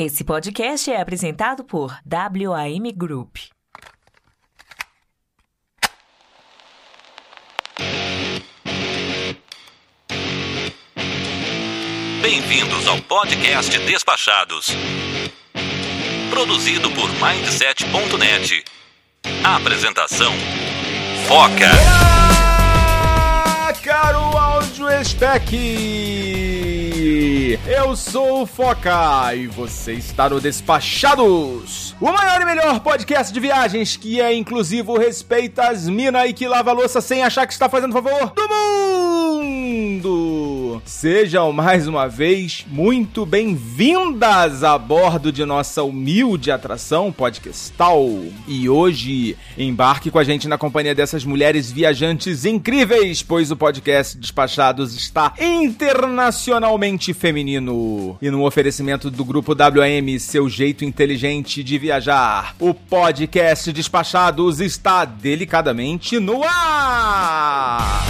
Esse podcast é apresentado por WAM Group. Bem-vindos ao podcast Despachados. Produzido por Mindset.net. Apresentação: Foca. Olá, caro áudio spec! Eu sou o Foca e você está no Despachados, o maior e melhor podcast de viagens que é inclusivo, respeita as minas e que lava louça sem achar que está fazendo favor do mundo! Sejam mais uma vez muito bem-vindas a bordo de nossa humilde atração podcastal. E hoje embarque com a gente na companhia dessas mulheres viajantes incríveis, pois o podcast Despachados está internacionalmente feminino. E no oferecimento do grupo WM, seu jeito inteligente de viajar, o podcast Despachados está delicadamente no ar!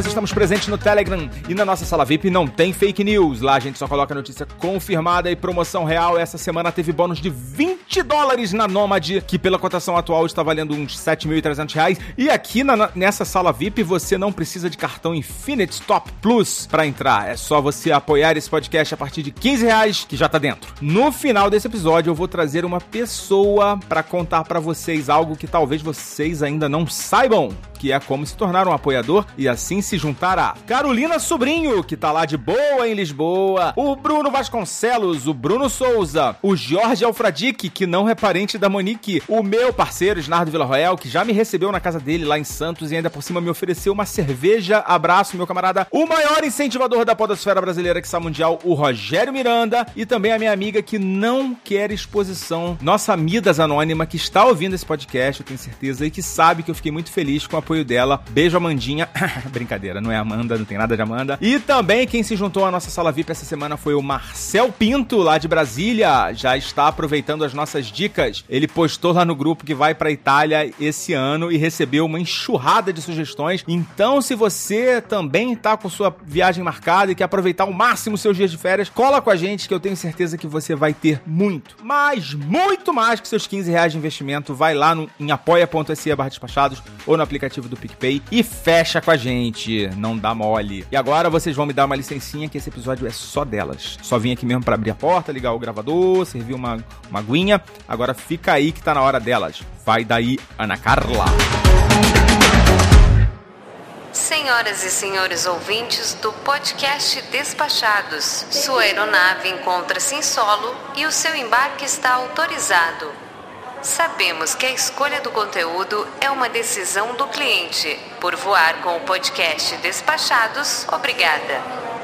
Nós estamos presentes no Telegram e na nossa sala VIP não tem fake news. Lá a gente só coloca notícia confirmada e promoção real. Essa semana teve bônus de 20 dólares na Nomad, que pela cotação atual está valendo uns 7.300 reais. E aqui na, nessa sala VIP você não precisa de cartão Infinite Stop Plus para entrar. É só você apoiar esse podcast a partir de 15 reais que já tá dentro. No final desse episódio eu vou trazer uma pessoa para contar para vocês algo que talvez vocês ainda não saibam que é como se tornar um apoiador e assim se juntar a Carolina Sobrinho, que tá lá de boa em Lisboa, o Bruno Vasconcelos, o Bruno Souza, o Jorge Alfradique, que não é parente da Monique, o meu parceiro Snardo Villarroel, que já me recebeu na casa dele lá em Santos e ainda por cima me ofereceu uma cerveja. Abraço, meu camarada. O maior incentivador da podosfera brasileira que está mundial, o Rogério Miranda, e também a minha amiga que não quer exposição, nossa Midas Anônima, que está ouvindo esse podcast, eu tenho certeza, e que sabe que eu fiquei muito feliz com a apoio dela. Beijo, Amandinha. Brincadeira, não é Amanda, não tem nada de Amanda. E também quem se juntou à nossa sala VIP essa semana foi o Marcel Pinto, lá de Brasília. Já está aproveitando as nossas dicas. Ele postou lá no grupo que vai pra Itália esse ano e recebeu uma enxurrada de sugestões. Então, se você também tá com sua viagem marcada e quer aproveitar ao máximo seus dias de férias, cola com a gente que eu tenho certeza que você vai ter muito, mas muito mais que seus 15 reais de investimento. Vai lá no, em apoia.se barra despachados ou no aplicativo do PicPay e fecha com a gente. Não dá mole. E agora vocês vão me dar uma licencinha que esse episódio é só delas. Só vim aqui mesmo para abrir a porta, ligar o gravador, servir uma, uma aguinha. Agora fica aí que tá na hora delas. Vai daí, Ana Carla. Senhoras e senhores ouvintes do podcast Despachados, sua aeronave encontra-se em solo e o seu embarque está autorizado. Sabemos que a escolha do conteúdo é uma decisão do cliente. Por voar com o podcast Despachados, obrigada.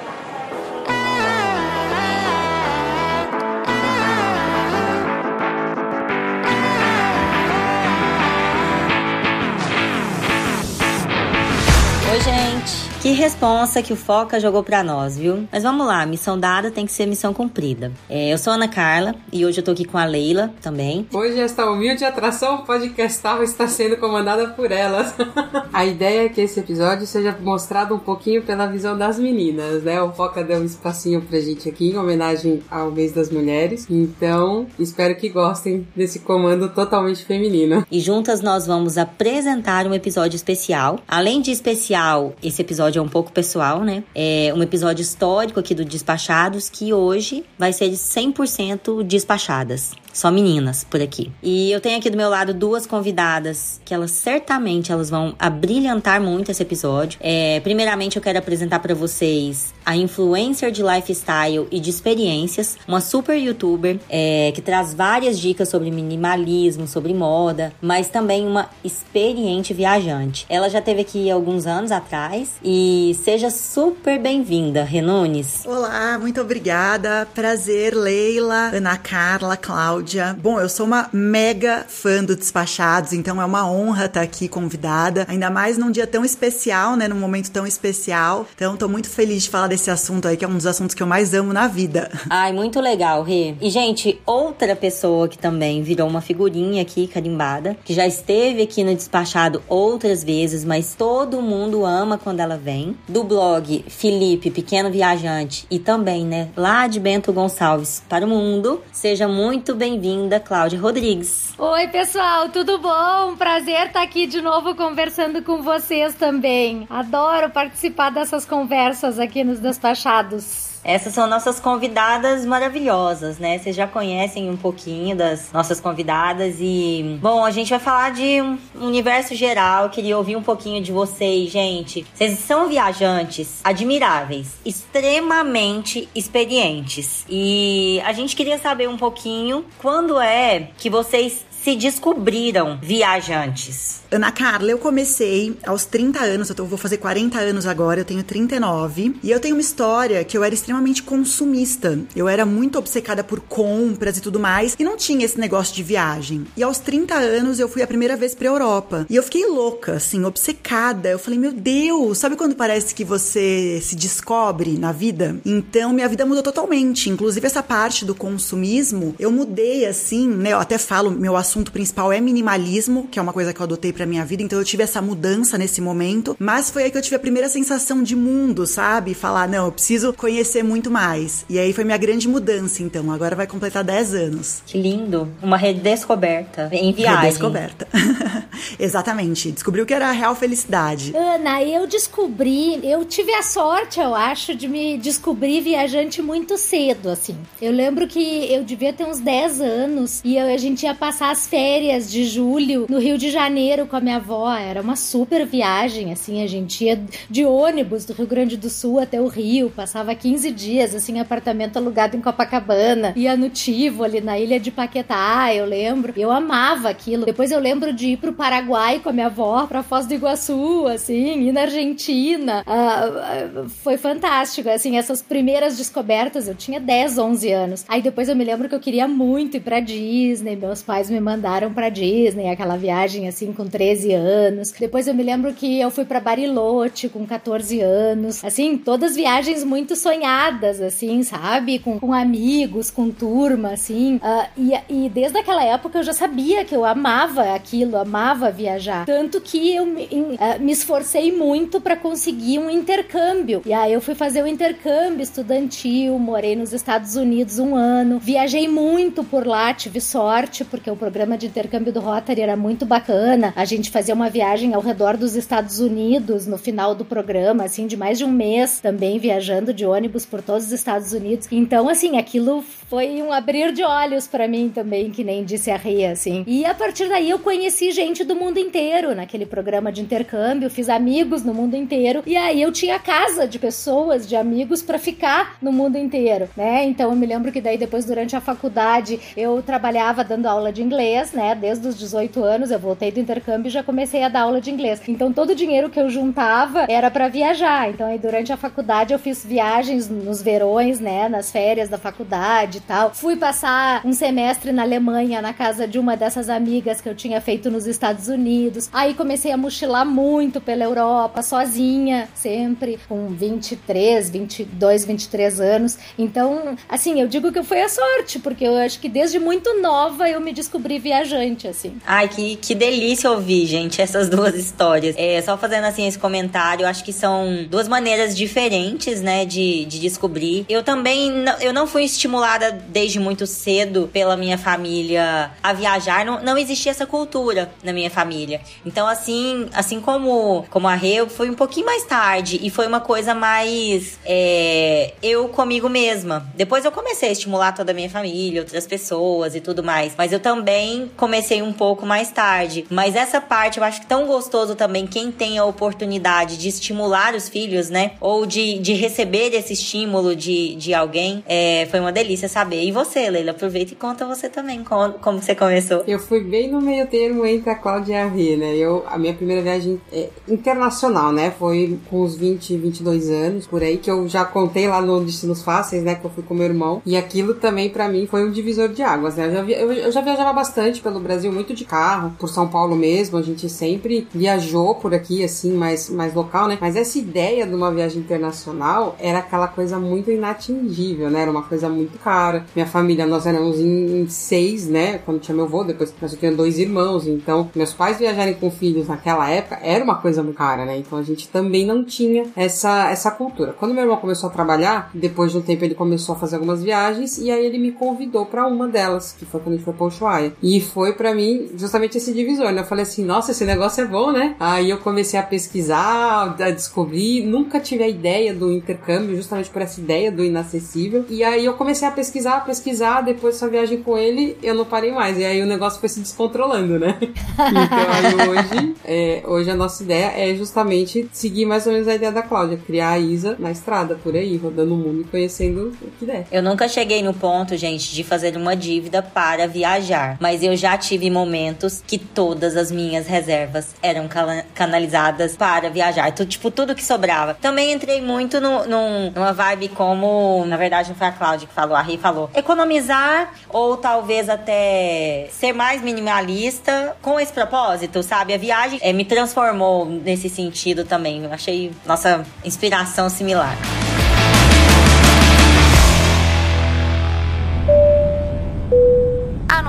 Que responsa que o Foca jogou pra nós, viu? Mas vamos lá, missão dada tem que ser missão cumprida. É, eu sou a Ana Carla e hoje eu tô aqui com a Leila também. Hoje esta humilde atração podcastal está sendo comandada por elas. a ideia é que esse episódio seja mostrado um pouquinho pela visão das meninas, né? O Foca deu um espacinho pra gente aqui em homenagem ao mês das mulheres. Então, espero que gostem desse comando totalmente feminino. E juntas nós vamos apresentar um episódio especial. Além de especial, esse episódio é um pouco pessoal, né? É um episódio histórico aqui do Despachados que hoje vai ser de 100% despachadas. Só meninas por aqui. E eu tenho aqui do meu lado duas convidadas que elas certamente elas vão abrilhantar muito esse episódio. É, primeiramente eu quero apresentar para vocês a influencer de lifestyle e de experiências, uma super youtuber é, que traz várias dicas sobre minimalismo, sobre moda, mas também uma experiente viajante. Ela já teve aqui alguns anos atrás e E seja super bem-vinda, Renunes. Olá, muito obrigada. Prazer, Leila, Ana Carla, Cláudia. Bom, eu sou uma mega fã do Despachados, então é uma honra estar aqui convidada, ainda mais num dia tão especial, né, num momento tão especial. Então, tô muito feliz de falar desse assunto aí, que é um dos assuntos que eu mais amo na vida. Ai, muito legal, Rê. E, gente, outra pessoa que também virou uma figurinha aqui carimbada, que já esteve aqui no Despachado outras vezes, mas todo mundo ama quando ela vem, do blog Felipe Pequeno Viajante e também, né, lá de Bento Gonçalves para o mundo. Seja muito bem-vinda, Cláudia Rodrigues. Oi, pessoal, tudo bom? Prazer estar aqui de novo conversando com vocês também. Adoro participar dessas conversas aqui nos Despachados. Essas são nossas convidadas maravilhosas, né? Vocês já conhecem um pouquinho das nossas convidadas e, bom, a gente vai falar de um universo geral. Eu queria ouvir um pouquinho de vocês, gente. Vocês são viajantes admiráveis, extremamente experientes. E a gente queria saber um pouquinho quando é que vocês se descobriram viajantes? Ana Carla, eu comecei aos 30 anos, eu vou fazer 40 anos agora, eu tenho 39. E eu tenho uma história que eu era extremamente consumista. Eu era muito obcecada por compras e tudo mais, e não tinha esse negócio de viagem. E aos 30 anos eu fui a primeira vez pra Europa. E eu fiquei louca, assim, obcecada. Eu falei, meu Deus, sabe quando parece que você se descobre na vida? Então minha vida mudou totalmente. Inclusive essa parte do consumismo, eu mudei assim, né? Eu até falo, meu assunto assunto principal é minimalismo, que é uma coisa que eu adotei pra minha vida, então eu tive essa mudança nesse momento, mas foi aí que eu tive a primeira sensação de mundo, sabe? Falar, não, eu preciso conhecer muito mais. E aí foi minha grande mudança, então. Agora vai completar 10 anos. Que lindo. Uma redescoberta em viagem. Redescoberta. Exatamente. Descobriu que era a real felicidade. Ana, eu descobri, eu tive a sorte, eu acho, de me descobrir viajante muito cedo, assim. Eu lembro que eu devia ter uns 10 anos e eu, a gente ia passar as férias de julho no Rio de Janeiro com a minha avó. Era uma super viagem, assim, a gente ia de ônibus do Rio Grande do Sul até o Rio, passava 15 dias, assim, apartamento alugado em Copacabana, ia no Tivo, ali na ilha de Paquetá, eu lembro. Eu amava aquilo. Depois eu lembro de ir pro Paraguai com a minha avó, pra Foz do Iguaçu, assim, ir na Argentina. Uh, foi fantástico, assim, essas primeiras descobertas, eu tinha 10, 11 anos. Aí depois eu me lembro que eu queria muito ir pra Disney, meus pais me mandaram para Disney, aquela viagem assim com 13 anos. Depois eu me lembro que eu fui para Bariloche com 14 anos. Assim, todas viagens muito sonhadas, assim, sabe? Com, com amigos, com turma, assim. Uh, e, e desde aquela época eu já sabia que eu amava aquilo, amava viajar. Tanto que eu me, uh, me esforcei muito para conseguir um intercâmbio. E aí eu fui fazer o um intercâmbio estudantil, morei nos Estados Unidos um ano, viajei muito por lá, tive sorte, porque o programa programa de intercâmbio do Rotary era muito bacana. A gente fazia uma viagem ao redor dos Estados Unidos no final do programa, assim, de mais de um mês também viajando de ônibus por todos os Estados Unidos. Então, assim, aquilo foi um abrir de olhos para mim também, que nem disse a Ria, assim. E a partir daí eu conheci gente do mundo inteiro naquele programa de intercâmbio, fiz amigos no mundo inteiro e aí eu tinha casa de pessoas, de amigos para ficar no mundo inteiro, né? Então eu me lembro que daí depois durante a faculdade eu trabalhava dando aula de inglês inglês, né? Desde os 18 anos eu voltei do intercâmbio e já comecei a dar aula de inglês. Então todo o dinheiro que eu juntava era para viajar. Então aí durante a faculdade eu fiz viagens nos verões, né? Nas férias da faculdade e tal. Fui passar um semestre na Alemanha na casa de uma dessas amigas que eu tinha feito nos Estados Unidos. Aí comecei a mochilar muito pela Europa, sozinha, sempre com 23, 22, 23 anos. Então, assim, eu digo que foi a sorte, porque eu acho que desde muito nova eu me descobri viajante, assim. Ai, que, que delícia ouvir, gente, essas duas histórias. É, só fazendo assim esse comentário, acho que são duas maneiras diferentes, né, de, de descobrir. Eu também, eu não fui estimulada desde muito cedo pela minha família a viajar, não, não existia essa cultura na minha família. Então, assim, assim como, como a Rê, foi um pouquinho mais tarde e foi uma coisa mais é, eu comigo mesma. Depois eu comecei a estimular toda a minha família, outras pessoas e tudo mais. Mas eu também também comecei um pouco mais tarde. Mas essa parte eu acho que tão gostoso também quem tem a oportunidade de estimular os filhos, né? Ou de, de receber esse estímulo de, de alguém. É, foi uma delícia saber. E você, Leila, aproveita e conta você também como, como você começou. Eu fui bem no meio termo entre a Cláudia e a Rê, né? Eu, a minha primeira viagem é internacional, né? Foi com uns 20, 22 anos, por aí, que eu já contei lá no Destinos Fáceis, né? Que eu fui com meu irmão. E aquilo também, para mim, foi um divisor de águas, né? Eu já, via, eu, eu já viajava bastante pelo Brasil, muito de carro, por São Paulo mesmo. A gente sempre viajou por aqui, assim, mais, mais local, né? Mas essa ideia de uma viagem internacional era aquela coisa muito inatingível, né? Era uma coisa muito cara. Minha família, nós éramos em, em seis, né? Quando tinha meu avô, depois nós eu dois irmãos. Então, meus pais viajarem com filhos naquela época era uma coisa muito cara, né? Então a gente também não tinha essa, essa cultura. Quando meu irmão começou a trabalhar, depois de um tempo ele começou a fazer algumas viagens e aí ele me convidou para uma delas, que foi quando a gente foi pra Ushuaia. E foi para mim justamente esse divisor, né? Eu falei assim, nossa, esse negócio é bom, né? Aí eu comecei a pesquisar, a descobrir, nunca tive a ideia do intercâmbio, justamente por essa ideia do inacessível. E aí eu comecei a pesquisar, a pesquisar, depois dessa viagem com ele, eu não parei mais. E aí o negócio foi se descontrolando, né? então aí hoje, é, hoje a nossa ideia é justamente seguir mais ou menos a ideia da Cláudia, criar a Isa na estrada, por aí, rodando o mundo e conhecendo o que der. Eu nunca cheguei no ponto, gente, de fazer uma dívida para viajar, mas eu já tive momentos que todas as minhas reservas eram canalizadas para viajar. Então, tipo, tudo que sobrava. Também entrei muito no, num, numa vibe como, na verdade, não foi a Cláudia que falou, a Ri falou, economizar ou talvez até ser mais minimalista com esse propósito, sabe? A viagem é, me transformou nesse sentido também. Eu achei nossa inspiração similar.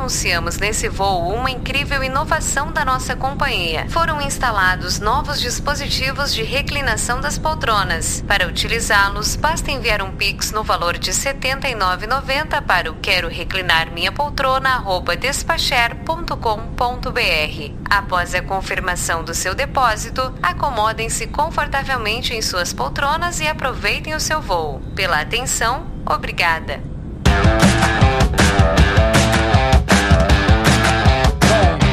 Anunciamos nesse voo uma incrível inovação da nossa companhia. Foram instalados novos dispositivos de reclinação das poltronas. Para utilizá-los, basta enviar um Pix no valor de R$ 79,90 para o quero reclinar minha poltrona despacher.com.br. Após a confirmação do seu depósito, acomodem-se confortavelmente em suas poltronas e aproveitem o seu voo. Pela atenção, obrigada.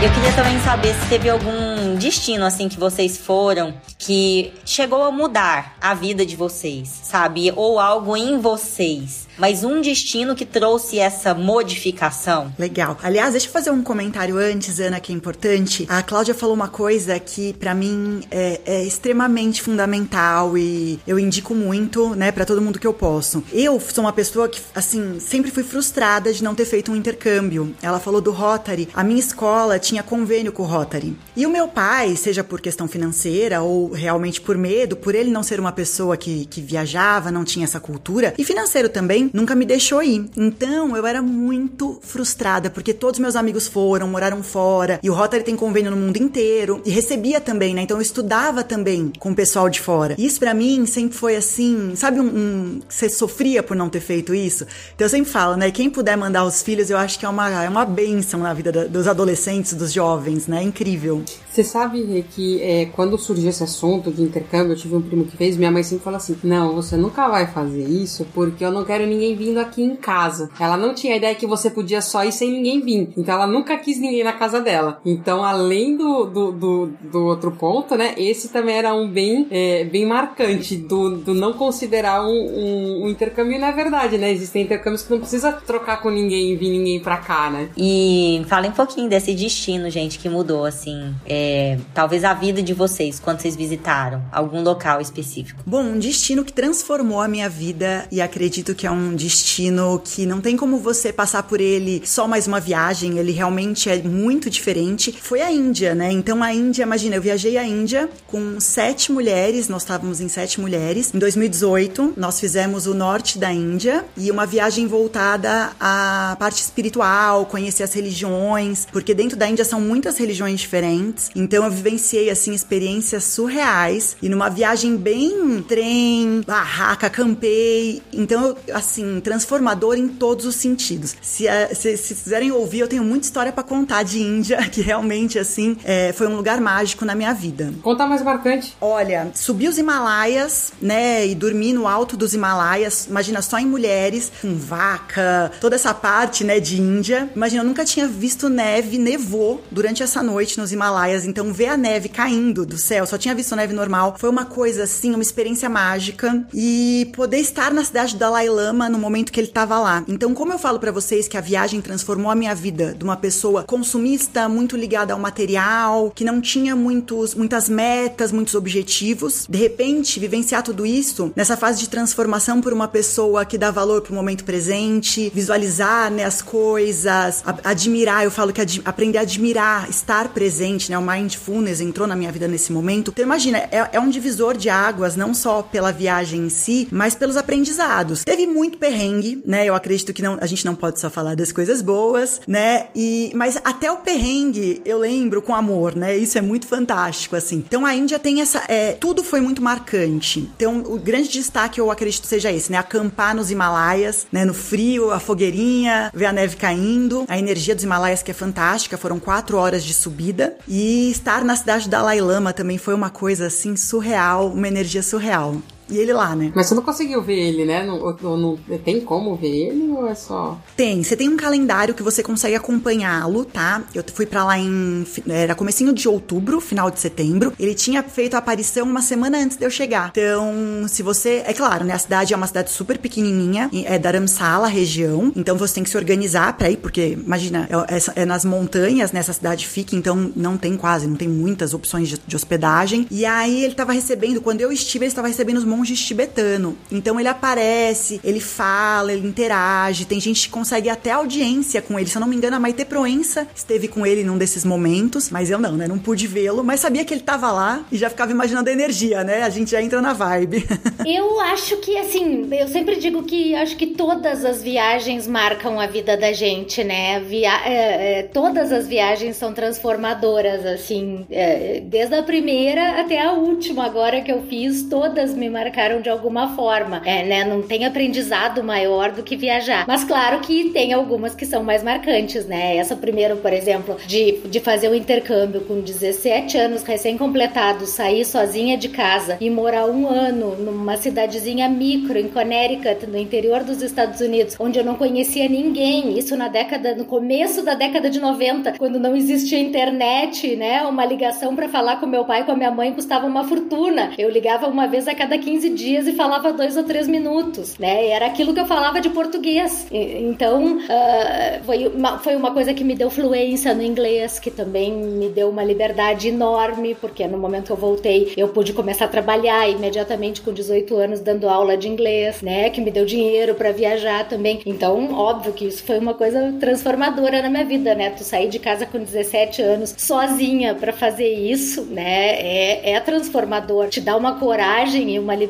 Eu queria também saber se teve algum destino assim que vocês foram que chegou a mudar a vida de vocês, sabe? Ou algo em vocês mas um destino que trouxe essa modificação. Legal. Aliás, deixa eu fazer um comentário antes, Ana, que é importante. A Cláudia falou uma coisa que para mim é, é, extremamente fundamental e eu indico muito, né, para todo mundo que eu posso. Eu sou uma pessoa que, assim, sempre fui frustrada de não ter feito um intercâmbio. Ela falou do Rotary. A minha escola tinha convênio com o Rotary. E o meu pai, seja por questão financeira ou realmente por medo, por ele não ser uma pessoa que, que viajava, não tinha essa cultura, e financeiro também, nunca me deixou ir. Então eu era muito frustrada, porque todos meus amigos foram, moraram fora, e o Rotary tem convênio no mundo inteiro, e recebia também, né? Então eu estudava também com o pessoal de fora. Isso para mim sempre foi assim, sabe um, um, Você sofria por não ter feito isso? Então eu sempre falo, né? Quem puder mandar os filhos, eu acho que é uma, é uma benção na vida da, dos adolescentes, dos jovens, né? É incrível. Você sabe que é, quando surgiu esse assunto de intercâmbio, eu tive um primo que fez, minha mãe sempre falou assim: Não, você nunca vai fazer isso porque eu não quero ninguém vindo aqui em casa. Ela não tinha ideia que você podia só ir sem ninguém vir. Então ela nunca quis ninguém na casa dela. Então, além do, do, do, do outro ponto, né? Esse também era um bem, é, bem marcante do, do não considerar um, um, um intercâmbio. E não é verdade, né? Existem intercâmbios que não precisa trocar com ninguém e vir ninguém pra cá, né? E fala um pouquinho desse destino, gente, que mudou, assim. É, talvez a vida de vocês, quando vocês visitaram algum local específico. Bom, um destino que transformou a minha vida e acredito que é um um destino que não tem como você passar por ele só mais uma viagem, ele realmente é muito diferente. Foi a Índia, né? Então a Índia, imagina, eu viajei à Índia com sete mulheres, nós estávamos em sete mulheres. Em 2018, nós fizemos o norte da Índia e uma viagem voltada à parte espiritual, conhecer as religiões, porque dentro da Índia são muitas religiões diferentes. Então eu vivenciei assim experiências surreais reais e numa viagem bem trem, barraca, campei. Então, assim, transformador em todos os sentidos. Se, uh, se, se quiserem ouvir, eu tenho muita história para contar de Índia, que realmente, assim, é, foi um lugar mágico na minha vida. Conta mais marcante. Olha, subi os Himalaias, né, e dormi no alto dos Himalaias, imagina só em mulheres, com vaca, toda essa parte, né, de Índia. Imagina, eu nunca tinha visto neve, nevou durante essa noite nos Himalaias, então ver a neve caindo do céu, só tinha visto neve normal, foi uma coisa assim, uma experiência mágica e poder estar na cidade do Dalai Lama no momento que ele estava lá. Então, como eu falo para vocês que a viagem transformou a minha vida de uma pessoa consumista, muito ligada ao material, que não tinha muitos, muitas metas, muitos objetivos, de repente vivenciar tudo isso nessa fase de transformação por uma pessoa que dá valor pro momento presente, visualizar né, as coisas, admirar, eu falo que ad aprender a admirar, estar presente, né? O mindfulness entrou na minha vida nesse momento. Então imagina, é, é um divisor de águas, não só pela viagem em si, mas pelos aprendizados. Teve muito perrengue, né? Eu acredito que não, a gente não pode só falar das coisas boas, né? E mas até o perrengue eu lembro com amor, né? Isso é muito fantástico, assim. Então a Índia tem essa, é, tudo foi muito marcante. Então o grande destaque eu acredito seja esse, né? Acampar nos Himalaias, né? No frio, a fogueirinha, ver a neve caindo, a energia dos Himalaias que é fantástica. Foram quatro horas de subida e estar na cidade do Dalai Lama também foi uma coisa assim surreal, uma energia surreal. E ele lá, né? Mas você não conseguiu ver ele, né? Não, não, não, tem como ver ele ou é só. Tem. Você tem um calendário que você consegue acompanhá-lo, tá? Eu fui para lá em. Era comecinho de outubro, final de setembro. Ele tinha feito a aparição uma semana antes de eu chegar. Então, se você. É claro, né? A cidade é uma cidade super pequenininha. É Dharamsala, região. Então você tem que se organizar pra ir, porque, imagina, é, é nas montanhas, nessa né, cidade fica, então não tem quase, não tem muitas opções de, de hospedagem. E aí ele tava recebendo, quando eu estive, ele estava recebendo os monges tibetano. Então ele aparece, ele fala, ele interage, tem gente que consegue até audiência com ele. Se eu não me engano, a Maite Proença esteve com ele num desses momentos, mas eu não, né? Não pude vê-lo, mas sabia que ele tava lá e já ficava imaginando a energia, né? A gente já entra na vibe. eu acho que, assim, eu sempre digo que acho que todas as viagens marcam a vida da gente, né? Via é, é, todas as viagens são transformadoras, assim, é, desde a primeira até a última agora que eu fiz, todas me marcaram de alguma forma. É, né? Não tem aprendizado maior do que viajar. Mas claro que tem algumas que são mais marcantes, né? Essa primeiro, por exemplo, de, de fazer o intercâmbio com 17 anos recém-completados, sair sozinha de casa e morar um ano numa cidadezinha micro em Connecticut, no interior dos Estados Unidos, onde eu não conhecia ninguém. Isso na década, no começo da década de 90, quando não existia internet, né? Uma ligação para falar com meu pai com a minha mãe custava uma fortuna. Eu ligava uma vez a cada 15 dias e falava dois ou três minutos, né? E era aquilo que eu falava de português. Então, uh, foi, uma, foi uma coisa que me deu fluência no inglês, que também me deu uma liberdade enorme, porque no momento que eu voltei, eu pude começar a trabalhar imediatamente com 18 anos dando aula de inglês, né? Que me deu dinheiro para viajar também. Então, óbvio que isso foi uma coisa transformadora na minha vida, né? Tu sair de casa com 17 anos sozinha para fazer isso, né? É, é transformador. Te dá uma coragem e uma liberdade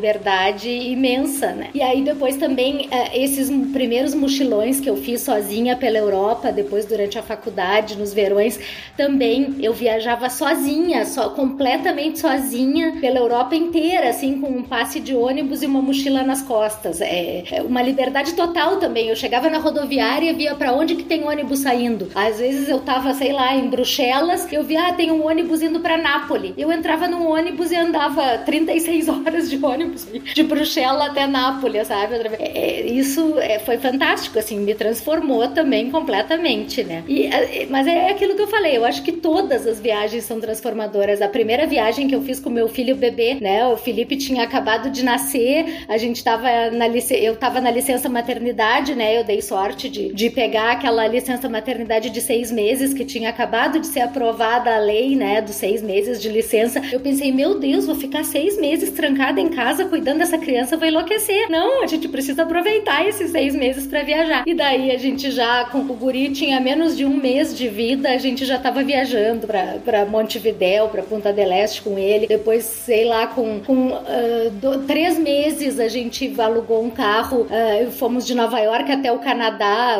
imensa, né? E aí depois também é, esses primeiros mochilões que eu fiz sozinha pela Europa, depois durante a faculdade, nos verões, também eu viajava sozinha, só completamente sozinha pela Europa inteira, assim, com um passe de ônibus e uma mochila nas costas. É, é uma liberdade total também. Eu chegava na rodoviária e via para onde que tem ônibus saindo. Às vezes eu tava, sei lá, em Bruxelas, eu via, ah, tem um ônibus indo para Nápoles. Eu entrava no ônibus e andava 36 horas de ônibus de Bruxelas até Nápoles, sabe? É, é, isso é, foi fantástico, assim, me transformou também completamente, né? E, é, mas é aquilo que eu falei, eu acho que todas as viagens são transformadoras. A primeira viagem que eu fiz com meu filho bebê, né? O Felipe tinha acabado de nascer, a gente tava na licença, eu tava na licença maternidade, né? Eu dei sorte de, de pegar aquela licença maternidade de seis meses que tinha acabado de ser aprovada a lei, né? Dos seis meses de licença. Eu pensei, meu Deus, vou ficar seis meses trancada em casa casa cuidando dessa criança, eu vou enlouquecer. Não, a gente precisa aproveitar esses seis meses para viajar. E daí a gente já, com o guri tinha menos de um mês de vida, a gente já tava viajando para Montevidéu, para Punta del Este com ele. Depois, sei lá, com, com uh, do, três meses a gente alugou um carro, uh, fomos de Nova York até o Canadá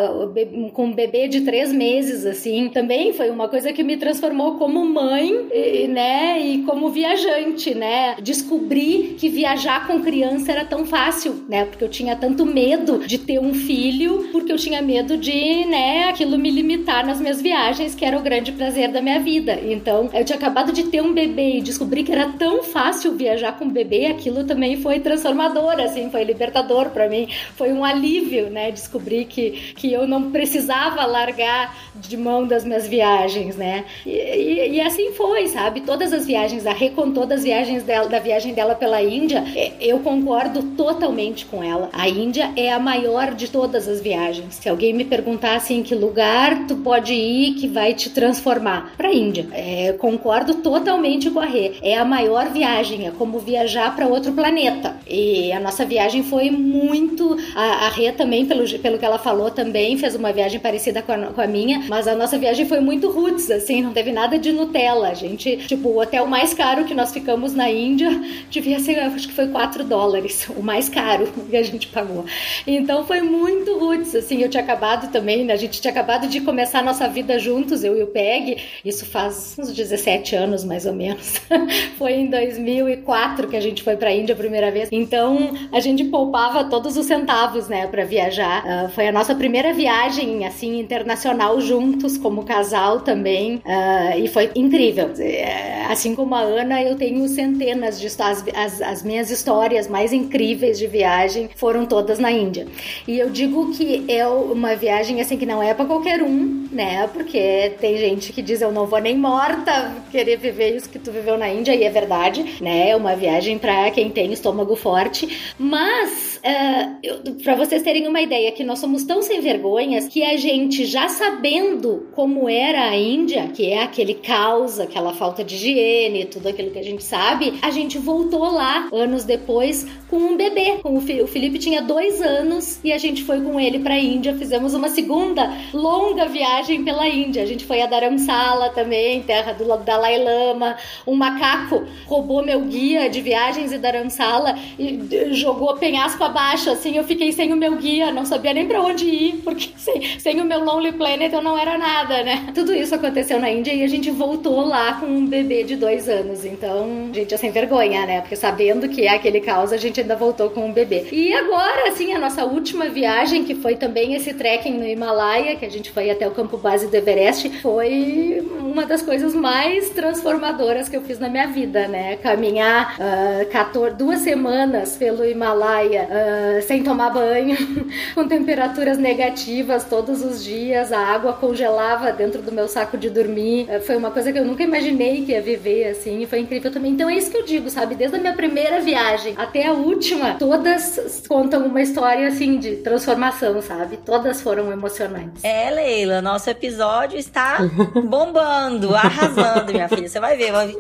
com um bebê de três meses, assim. Também foi uma coisa que me transformou como mãe, e, né, e como viajante, né. Descobri que viajar com criança era tão fácil, né, porque eu tinha tanto medo de ter um filho, porque eu tinha medo de, né, aquilo me limitar nas minhas viagens, que era o grande prazer da minha vida. Então, eu tinha acabado de ter um bebê e descobri que era tão fácil viajar com um bebê, aquilo também foi transformador, assim, foi libertador para mim, foi um alívio, né, descobrir que, que eu não precisava largar de mão das minhas viagens, né, e, e, e assim foi, sabe, todas as viagens, a Rê contou das viagens dela, da viagem dela pela Índia, eu concordo totalmente com ela, a Índia é a maior de todas as viagens, se alguém me perguntasse em que lugar tu pode ir que vai te transformar, pra Índia, é, concordo totalmente com a Rê, é a maior viagem, é como viajar para outro planeta, e a nossa viagem foi muito, a, a Rê também, pelo, pelo que ela falou também, fez uma viagem parecida com a, com a minha, mas a nossa viagem foi muito roots, assim, não teve nada de Nutella. A gente, tipo, o hotel mais caro que nós ficamos na Índia devia ser, acho que foi 4 dólares, o mais caro que a gente pagou. Então foi muito roots, assim, eu tinha acabado também, né, a gente tinha acabado de começar a nossa vida juntos, eu e o Peg, isso faz uns 17 anos mais ou menos. foi em 2004 que a gente foi pra Índia a primeira vez. Então a gente poupava todos os centavos, né, para viajar. Uh, foi a nossa primeira viagem, assim, internacional juntos, como casal também. Uh, e foi incrível. É, assim como a Ana, eu tenho centenas de as, as, as minhas histórias mais incríveis de viagem foram todas na Índia. E eu digo que é uma viagem assim que não é para qualquer um, né? Porque tem gente que diz eu não vou nem morta querer viver isso que tu viveu na Índia e é verdade, né? É uma viagem para quem tem estômago forte, mas uh, para vocês terem uma ideia que nós somos tão sem vergonhas que a gente já sabendo como era a Índia, que é aquele caos, aquela falta de higiene, tudo aquilo que a gente sabe, a gente voltou lá anos depois com um bebê. Com o, o Felipe tinha dois anos e a gente foi com ele para a Índia. Fizemos uma segunda longa viagem pela Índia. A gente foi a Dharamsala também, terra do Dalai Lama. Um macaco roubou meu guia de viagens em Dharamsala e jogou penhasco abaixo. Assim, eu fiquei sem o meu guia, não sabia nem para onde ir, porque sem, sem o meu Lonely Planet eu não era nada, né? Tudo isso aconteceu na Índia e a gente voltou lá com um bebê de dois anos. Então, gente é sem vergonha, né? Porque sabendo que é aquele caos, a gente ainda voltou com um bebê. E agora, assim, a nossa última viagem, que foi também esse trekking no Himalaia, que a gente foi até o campo base do Everest, foi uma das coisas mais transformadoras que eu fiz na minha vida, né? Caminhar uh, ah, 14, duas semanas pelo Himalaia uh, sem tomar banho, com temperaturas negativas todos os dias, a água congelava dentro do meu saco de dormir. Uh, foi uma coisa que eu nunca imaginei que ia viver assim, e foi incrível também. Então é isso que eu digo, sabe? Desde a minha primeira viagem até a última, todas contam uma história assim de transformação, sabe? Todas foram emocionantes. É, Leila, nosso episódio está bombando, arrasando, minha filha. Você vai ver, vai